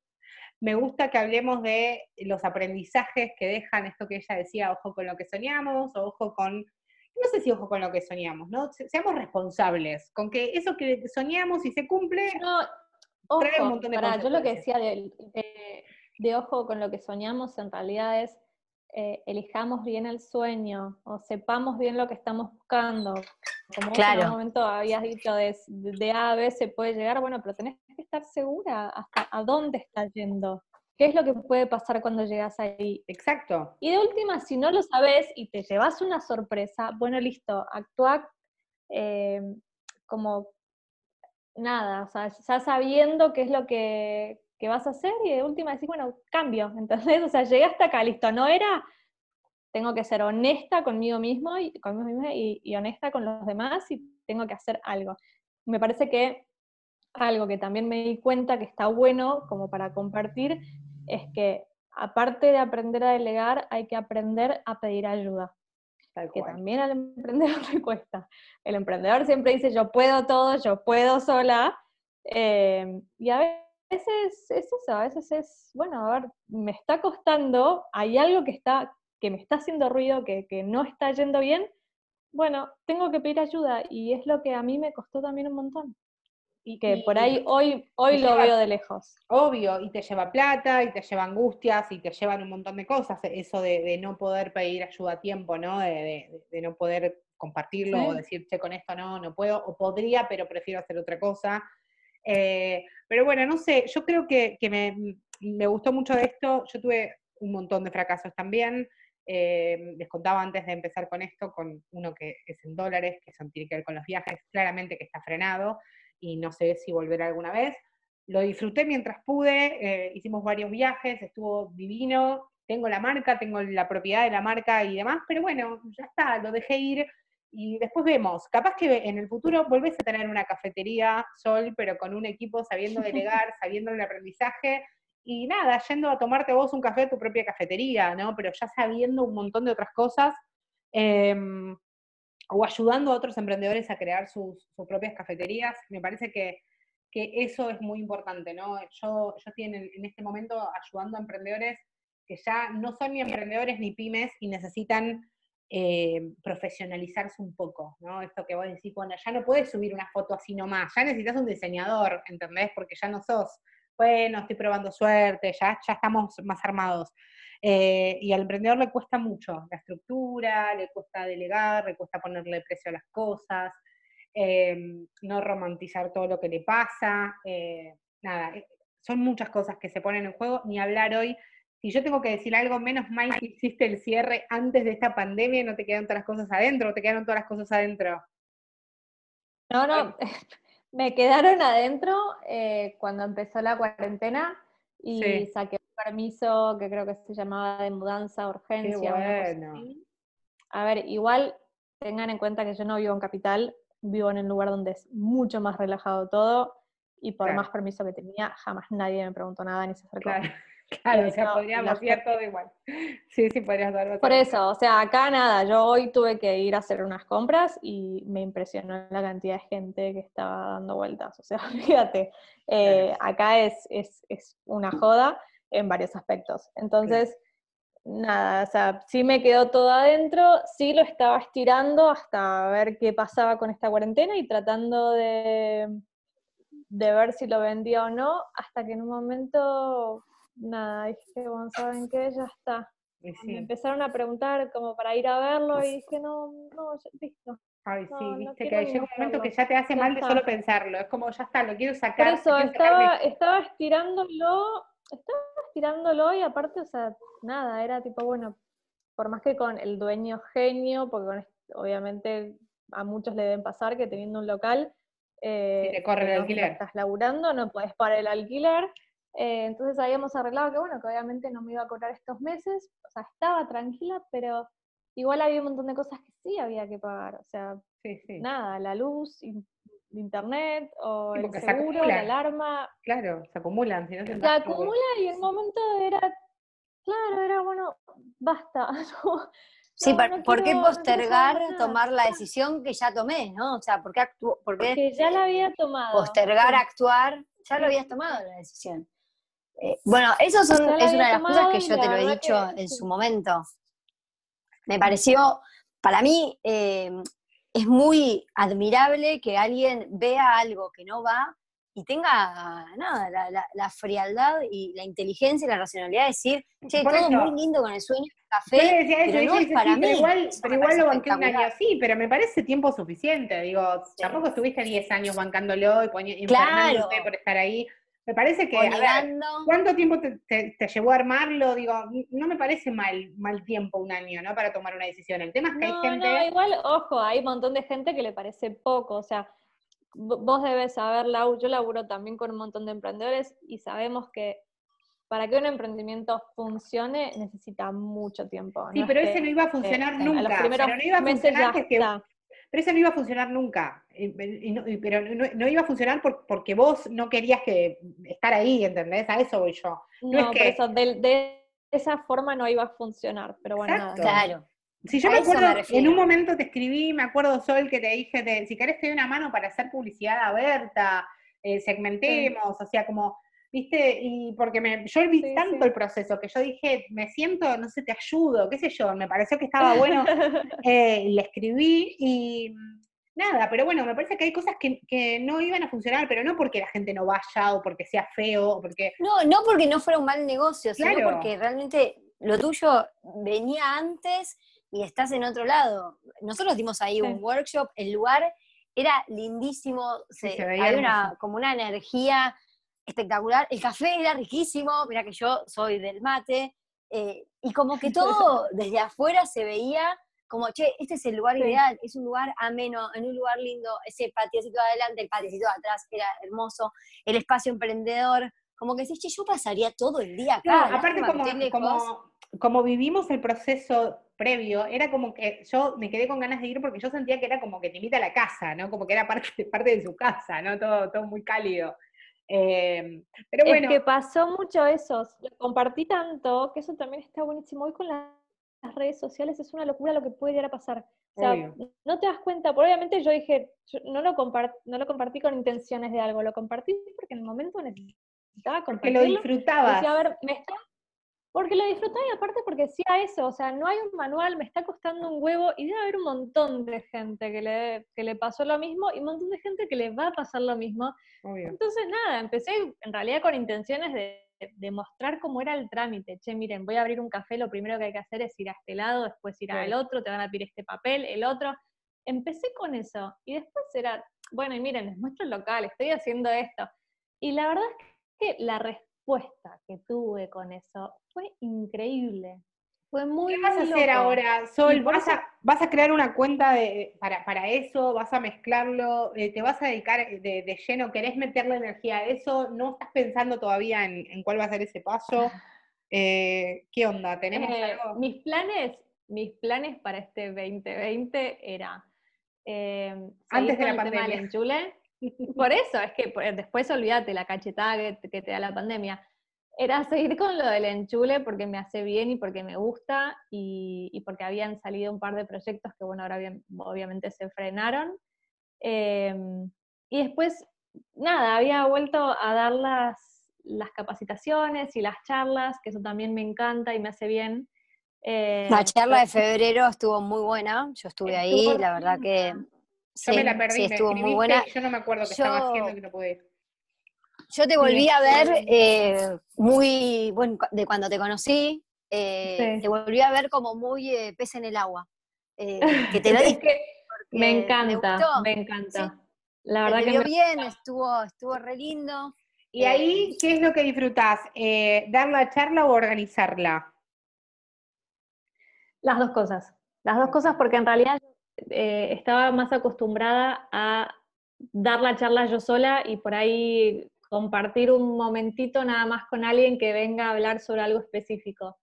Me gusta que hablemos de los aprendizajes que dejan esto que ella decía, ojo con lo que soñamos, o ojo con no sé si ojo con lo que soñamos, ¿no? Seamos responsables, con que eso que soñamos y se cumple, no, trae un montón de para, Yo lo que decía de, ojo con lo que soñamos en realidad es eh, elijamos bien el sueño o sepamos bien lo que estamos buscando. Como en un momento habías dicho de, de, A a B se puede llegar, bueno, pero tenés que estar segura hasta a dónde estás yendo. ¿Qué es lo que puede pasar cuando llegas ahí? Exacto. Y de última, si no lo sabes y te llevas una sorpresa, bueno, listo, actúa eh, como nada, o sea, ya sabiendo qué es lo que, que vas a hacer y de última decís, bueno, cambio, entonces, o sea, llegué hasta acá, listo, no era, tengo que ser honesta conmigo mismo y, conmigo misma y, honesta con los demás y tengo que hacer algo. Me parece que algo que también me di cuenta que está bueno como para compartir es que aparte de aprender a delegar, hay que aprender a pedir ayuda. que también al emprendedor le cuesta. El emprendedor siempre dice, yo puedo todo, yo puedo sola. Eh, y a veces es eso, a veces es, bueno, a ver, me está costando, hay algo que, está, que me está haciendo ruido, que, no está yendo bien, bueno, tengo que pedir ayuda y es lo que a mí me costó también un montón. Y que por ahí hoy, hoy lo veo de lejos. Obvio, y te lleva plata, y te lleva angustias, y te llevan un montón de cosas, eso de, no poder pedir ayuda a tiempo, ¿no? De, no poder compartirlo o decir, che, con esto no, no puedo, o podría, pero prefiero hacer otra cosa. Eh, pero bueno, no sé, yo creo que, me, gustó mucho de esto. Yo tuve un montón de fracasos también. Eh, les contaba antes de empezar con esto, con uno que es en dólares, que son, tiene que ver con los viajes, claramente que está frenado y no sé si volverá alguna vez. Lo disfruté mientras pude, eh, hicimos varios viajes, estuvo divino, tengo la marca, tengo la propiedad de la marca y demás, pero bueno, ya está, lo dejé ir y después vemos, capaz que en el futuro volvés a tener una cafetería, Sol, pero con un equipo sabiendo delegar, sabiendo el aprendizaje, y nada, yendo a tomarte vos un café a tu propia cafetería, ¿no? Pero ya sabiendo un montón de otras cosas, em, o ayudando a otros emprendedores a crear sus, propias cafeterías, me parece que, eso es muy importante, ¿no? Yo, yo estoy en este momento ayudando a emprendedores que ya no son ni emprendedores ni pymes y necesitan eh, profesionalizarse un poco, ¿no? Esto que vos decís, bueno, ya no puedes subir una foto así nomás, ya necesitas un diseñador, ¿entendés? Porque ya no sos, bueno, estoy probando suerte, ya, ya estamos más armados. Eh, y al emprendedor le cuesta mucho la estructura, le cuesta delegar, le cuesta ponerle precio a las cosas, eh, no romantizar todo lo que le pasa, nada, son muchas cosas que se ponen en juego, ni hablar hoy. Si yo tengo que decir algo, menos mal que hiciste el cierre antes de esta pandemia y no te quedan todas las cosas adentro, te quedaron todas las cosas adentro. No, no, me quedaron adentro eh, cuando empezó la cuarentena y saqué permiso que creo que se llamaba de mudanza, urgencia. bueno. A ver, igual tengan en cuenta que yo no vivo en capital, vivo en un lugar donde es mucho más relajado todo y por más permiso que tenía, jamás nadie me preguntó nada ni se acercó. Claro, o sea, podríamos hacer todo igual. Sí, sí, podrías dar Por eso, o sea, acá nada, yo hoy tuve que ir a hacer unas compras y me impresionó la cantidad de gente que estaba dando vueltas. O sea, fíjate, eh, acá es, es, es, una joda en varios aspectos. Entonces, nada, o sea, sí me quedó todo adentro, sí lo estaba estirando hasta ver qué pasaba con esta cuarentena y tratando de, de ver si lo vendía o no, hasta que en un momento nada, dije, bueno, ¿saben qué? Ya está. Me empezaron a preguntar como para ir a verlo y dije, no, no, listo. Ay, sí, viste que llega un momento que ya te hace mal de solo pensarlo. Es como, ya está, lo quiero sacar. Por eso, estaba, estaba estirándolo, estaba estirándolo y aparte, o sea, nada, era tipo, bueno, por más que con el dueño genio, porque obviamente a muchos le deben pasar que teniendo un local, eh, te corre el alquiler. Estás laburando, no puedes pagar el alquiler. Eh, entonces habíamos arreglado que, bueno, que obviamente no me iba a cobrar estos meses, o sea, estaba tranquila, pero igual había un montón de cosas que sí había que pagar, o sea, nada, la luz, internet, o el seguro, la alarma. Claro, se acumulan. Si no se, acumula y el momento era, claro, era bueno, basta. Sí, ¿por qué postergar tomar la decisión que ya tomé, no? O sea, ¿por qué, Porque ya la había tomado. Postergar actuar, ya lo habías tomado la decisión. Eh, bueno, eso es una de las cosas que yo te lo he dicho en su momento. Me pareció, para mí, eh, es muy admirable que alguien vea algo que no va y tenga nada, la, frialdad y la inteligencia y la racionalidad de decir, che, todo muy lindo con el sueño del café, pero no es para mí. Pero igual, lo banqué un año así, pero me parece tiempo suficiente. Digo, tampoco estuviste 10 años bancándolo y poniendo claro. por estar ahí. Me parece que, ¿cuánto tiempo te, llevó a armarlo? Digo, no me parece mal, mal tiempo un año, ¿no? Para tomar una decisión. El tema es que hay gente... No, igual, ojo, hay un montón de gente que le parece poco, o sea, vos debes saber, Lau, yo laburo también con un montón de emprendedores y sabemos que para que un emprendimiento funcione necesita mucho tiempo. Sí, pero ese no iba a funcionar nunca. pero no iba a funcionar porque, pero ese no iba a funcionar nunca. Pero no, iba a funcionar porque vos no querías que estar ahí, ¿entendés? A eso voy yo. No, es eso, de, esa forma no iba a funcionar, pero bueno, nada. Claro. Si yo me acuerdo, en un momento te escribí, me acuerdo, Sol, que te dije, si querés te doy una mano para hacer publicidad abierta, eh, segmentemos, o sea, como, viste, y porque me, yo vi tanto el proceso que yo dije, me siento, no sé, te ayudo, qué sé yo, me pareció que estaba bueno, eh, le escribí y nada, pero bueno, me parece que hay cosas que, no iban a funcionar, pero no porque la gente no vaya o porque sea feo o porque... No, no porque no fuera un mal negocio, sino porque realmente lo tuyo venía antes y estás en otro lado. Nosotros dimos ahí un workshop, el lugar era lindísimo, se, había una, como una energía espectacular, el café era riquísimo, mira que yo soy del mate, eh, y como que todo desde afuera se veía como, che, este es el lugar ideal, es un lugar ameno, en un lugar lindo, ese patiocito adelante, el patiocito de atrás era hermoso, el espacio emprendedor, como que decís, che, yo pasaría todo el día acá. aparte como, como, como vivimos el proceso previo, era como que yo me quedé con ganas de ir porque yo sentía que era como que te invita a la casa, ¿no? Como que era parte, parte de su casa, ¿no? Todo, todo muy cálido. Eh, pero bueno. Es que pasó mucho eso, lo compartí tanto, que eso también está buenísimo. Hoy con las redes sociales es una locura lo que puede llegar a pasar. O sea, no te das cuenta, obviamente yo dije, no, lo no lo compartí con intenciones de algo, lo compartí porque en el momento necesitaba compartirlo. Que lo disfrutabas. a ver, me está porque lo disfruté y aparte porque decía eso, o sea, no hay un manual, me está costando un huevo y debe haber un montón de gente que le, que le pasó lo mismo y un montón de gente que le va a pasar lo mismo. Entonces, nada, empecé en realidad con intenciones de, de, mostrar cómo era el trámite. Che, miren, voy a abrir un café, lo primero que hay que hacer es ir a este lado, después ir al otro, te van a pedir este papel, el otro. Empecé con eso y después era, bueno, y miren, les muestro el local, estoy haciendo esto. Y la verdad es que la respuesta que tuve con eso fue increíble. Fue muy ¿Qué vas a hacer ahora, Sol? ¿Vas a, ¿Vas a, crear una cuenta de, para, para, eso? ¿Vas a mezclarlo? Eh, ¿Te vas a dedicar de, de, lleno? ¿Querés meterle energía a eso? ¿No estás pensando todavía en, cuál va a ser ese paso? Eh, ¿Qué onda? ¿Tenemos eh, algo? Mis planes, mis planes para este 2020 era antes de la pandemia. Por eso, es que después olvídate la cachetada que te da la pandemia era seguir con lo del enchule porque me hace bien y porque me gusta y, porque habían salido un par de proyectos que, bueno, ahora obviamente se frenaron. Em, y después, nada, había vuelto a dar las, las, capacitaciones y las charlas, que eso también me encanta y me hace bien. Eh, la charla de febrero estuvo muy buena, yo estuve ahí, la verdad que... Yo me la perdí, estuvo muy buena. Yo no me acuerdo qué estaba haciendo que no pude ir. Yo te volví a ver eh, muy, bueno, de cuando te conocí, eh, te volví a ver como muy eh, pez en el agua. que te lo dije. me encanta, me, encanta. La verdad que me... bien, estuvo, estuvo re lindo. ¿Y ahí qué es lo que disfrutás? ¿Dar la charla o organizarla? Las dos cosas. Las dos cosas porque en realidad estaba más acostumbrada a dar la charla yo sola y por ahí compartir un momentito nada más con alguien que venga a hablar sobre algo específico.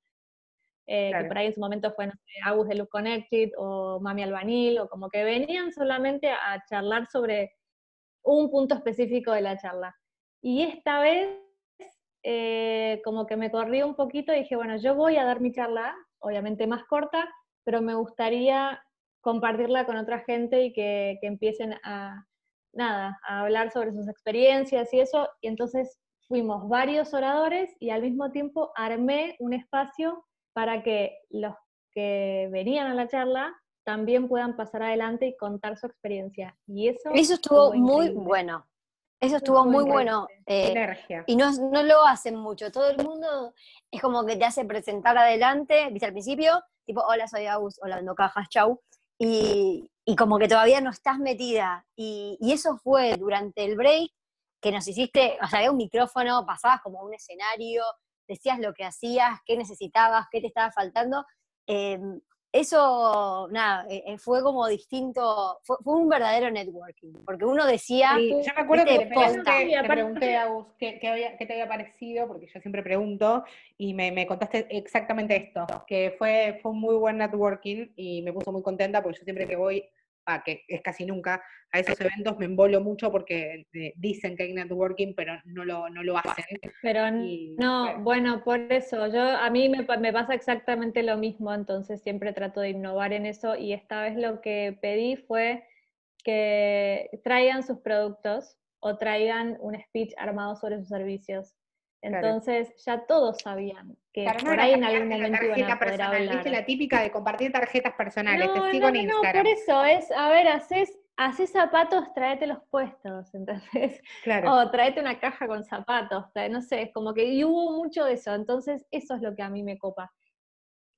Eh, que por ahí en su momento fue, no sé, Agus de Look Connected o Mami Albanil, o como que venían solamente a charlar sobre un punto específico de la charla. Y esta vez, eh, como que me corrí un poquito y dije, bueno, yo voy a dar mi charla, obviamente más corta, pero me gustaría compartirla con otra gente y que empiecen a, nada, a hablar sobre sus experiencias y eso, y entonces fuimos varios oradores y al mismo tiempo armé un espacio para que los que venían a la charla también puedan pasar adelante y contar su experiencia. Y eso, eso estuvo muy bueno. Eso estuvo muy bueno. Eh, y no, no lo hacen mucho. Todo el mundo es como que te hace presentar adelante, viste al principio, tipo, hola, soy Agus, hola, vendo cajas, chau. Y, y, como que todavía no estás metida. Y, y, eso fue durante el break que nos hiciste, o sea, había un micrófono, pasabas como un escenario, decías lo que hacías, qué necesitabas, qué te estaba faltando. Em, eso, nada, eh, eh, fue como distinto, fue, un verdadero networking, porque uno decía... yo me acuerdo que te, pregunté a vos qué, te había parecido, porque yo siempre pregunto, y me, contaste exactamente esto, que fue, fue un muy buen networking y me puso muy contenta, porque yo siempre que voy que es casi nunca, a esos eventos me embolo mucho porque eh, dicen que hay networking, pero no lo, no lo hacen. Pero no, bueno, por eso, yo a mí me, me, pasa exactamente lo mismo, entonces siempre trato de innovar en eso y esta vez lo que pedí fue que traigan sus productos o traigan un speech armado sobre sus servicios. Entonces ya todos sabían que por ahí en algún momento iban a poder hablar. ¿Viste la típica de compartir tarjetas personales? te sigo en Instagram. No, por eso es, a ver, haces, haces zapatos, tráete los puestos, entonces. Claro. O tráete una caja con zapatos, no sé, es como que y hubo mucho de eso. Entonces eso es lo que a mí me copa.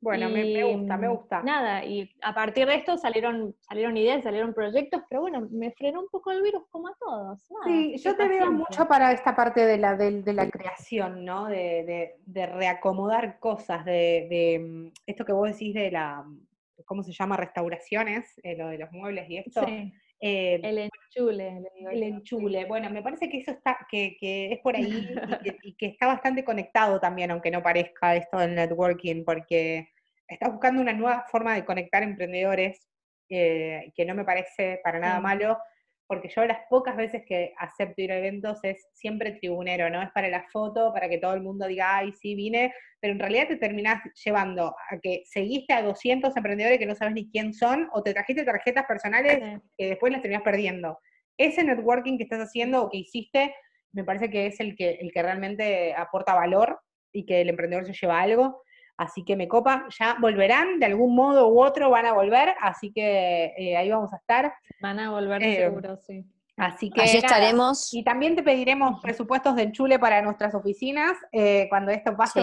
Bueno, me, gusta, me gusta. Nada, y a partir de esto salieron, salieron ideas, salieron proyectos, pero bueno, me frenó un poco el virus como a todos. sí, yo te veo mucho para esta parte de la, de, la creación, ¿no? De, reacomodar cosas, de, mm, esto que vos decís de la, ¿cómo se llama? Restauraciones, eh, lo de los muebles y esto. Sí. Eh, el enchule. El enchule. Bueno, me parece que eso está, que, es por ahí y que, está bastante conectado también, aunque no parezca esto del networking, porque está buscando una nueva forma de conectar emprendedores, eh, que no me parece para nada malo, porque yo las pocas veces que acepto ir a eventos es siempre tribunero, ¿no? Es para la foto, para que todo el mundo diga, ay, sí, vine, pero en realidad te terminás llevando a que seguiste a 200 emprendedores que no sabes ni quién son, o te trajiste tarjetas personales que después las terminás perdiendo. Ese networking que estás haciendo o que hiciste, me parece que es el que, el que realmente aporta valor y que el emprendedor se lleva algo. Así que me copa, ya volverán, de algún modo u otro van a volver, así que eh, ahí vamos a estar. Van a volver eh, seguro, sí. Así que estaremos. Y también te pediremos presupuestos de enchule para nuestras oficinas eh, cuando esto pase.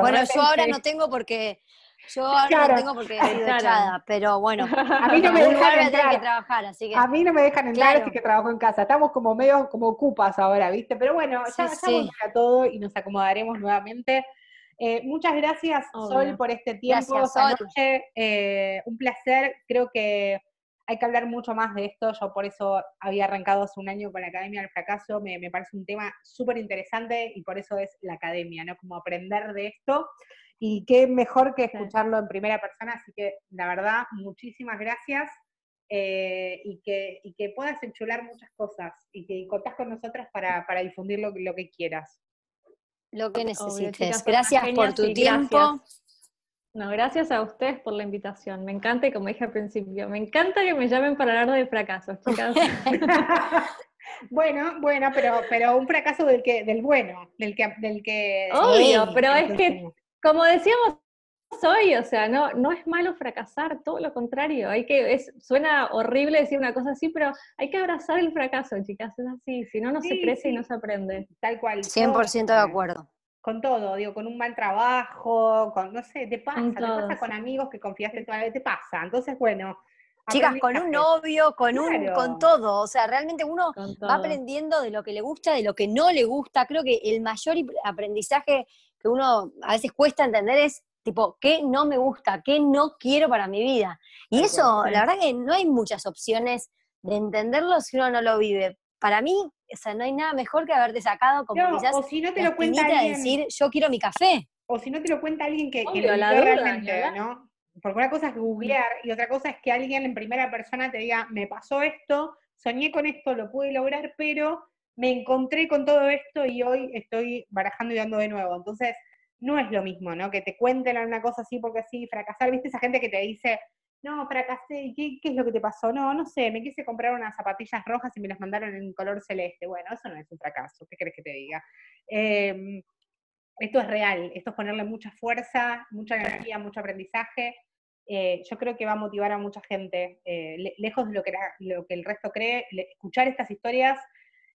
bueno, yo ahora no tengo porque yo ahora no tengo porque estoy echada, pero bueno, a mí no me dejan entrar. Que trabajar, así que... A mí no me dejan entrar, así que trabajo en casa. Estamos como medio como ocupas ahora, ¿viste? Pero bueno, ya, sí, ya todo y nos acomodaremos nuevamente. Eh, muchas gracias, Sol, por este tiempo, esta noche. Eh, un placer. Creo que hay que hablar mucho más de esto. Yo por eso había arrancado hace un año con la Academia del Fracaso. Me, parece un tema súper interesante y por eso es la academia, ¿no? Como aprender de esto. Y qué mejor que escucharlo en primera persona. Así que, la verdad, muchísimas gracias. Eh, y, que, que puedas enchular muchas cosas y que contás con nosotras para, difundir lo que quieras lo que necesites. gracias por tu tiempo. No, gracias a ustedes por la invitación. Me encanta, y como dije al principio, me encanta que me llamen para hablar de fracasos, chicas. bueno, bueno, pero, pero un fracaso del que, del bueno, del que, del que. Obvio, pero es que, como decíamos hoy, o sea, no, no es malo fracasar, todo lo contrario. Hay que, es, suena horrible decir una cosa así, pero hay que abrazar el fracaso, chicas, es así, si no, no se crece y no se aprende. Tal cual. 100% de acuerdo. Con todo, digo, con un mal trabajo, con, no sé, te pasa, te pasa con amigos que confiaste toda la vez, te pasa. Entonces, bueno, Chicas, con un novio, con un, con todo. O sea, realmente uno va aprendiendo de lo que le gusta, de lo que no le gusta. Creo que el mayor aprendizaje que uno a veces cuesta entender es Tipo, ¿qué no me gusta? ¿Qué no quiero para mi vida? Y eso, la verdad que no hay muchas opciones de entenderlo si uno no lo vive. Para mí, o sea, no hay nada mejor que haberte sacado como quizás o si no te lo cuenta alguien, decir, yo quiero mi café. O si no te lo cuenta alguien que, que lo vivió realmente, ¿no? Porque una cosa es googlear y otra cosa es que alguien en primera persona te diga, me pasó esto, soñé con esto, lo pude lograr, pero me encontré con todo esto y hoy estoy barajando y dando de nuevo. Entonces, no es lo mismo, ¿no? Que te cuenten una cosa así porque así, fracasar, ¿viste? Esa gente que te dice, no, fracasé, ¿qué, ¿qué es lo que te pasó? No, no sé, me quise comprar unas zapatillas rojas y me las mandaron en color celeste. Bueno, eso no es un fracaso, ¿qué crees que te diga? Em, esto es real, esto es ponerle mucha fuerza, mucha energía, mucho aprendizaje. Eh, yo creo que va a motivar a mucha gente, eh, lejos de lo que, lo que el resto cree, escuchar estas historias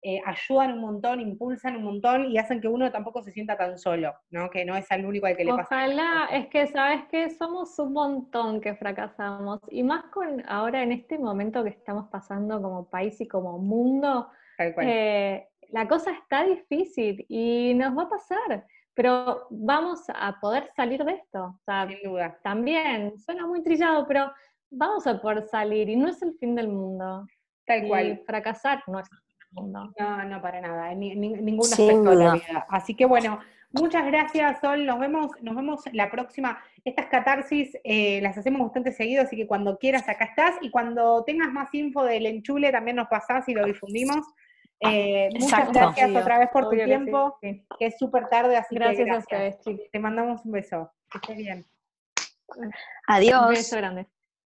eh, ayudan un montón, impulsan un montón y hacen que uno tampoco se sienta tan solo, ¿no? Que no es el único al que le pasa. Ojalá, es que sabes que somos un montón que fracasamos y más con ahora en este momento que estamos pasando como país y como mundo, eh, la cosa está difícil y nos va a pasar, pero vamos a poder salir de esto. Sin duda. También, suena muy trillado, pero vamos a poder salir y no es el fin del mundo. Tal cual. Fracasar no es no, no, para nada, en ningún aspecto de la vida. Así que bueno, muchas gracias, Sol. Nos vemos, nos vemos la próxima. Estas catarsis eh, las hacemos bastante seguido, así que cuando quieras acá estás. Y cuando tengas más info del enchule, también nos pasás y lo difundimos. Eh, muchas gracias otra vez por tu tiempo, que, es súper tarde, así gracias que gracias. a ustedes. Te mandamos un beso. Que estés bien. Adiós. Un beso grande.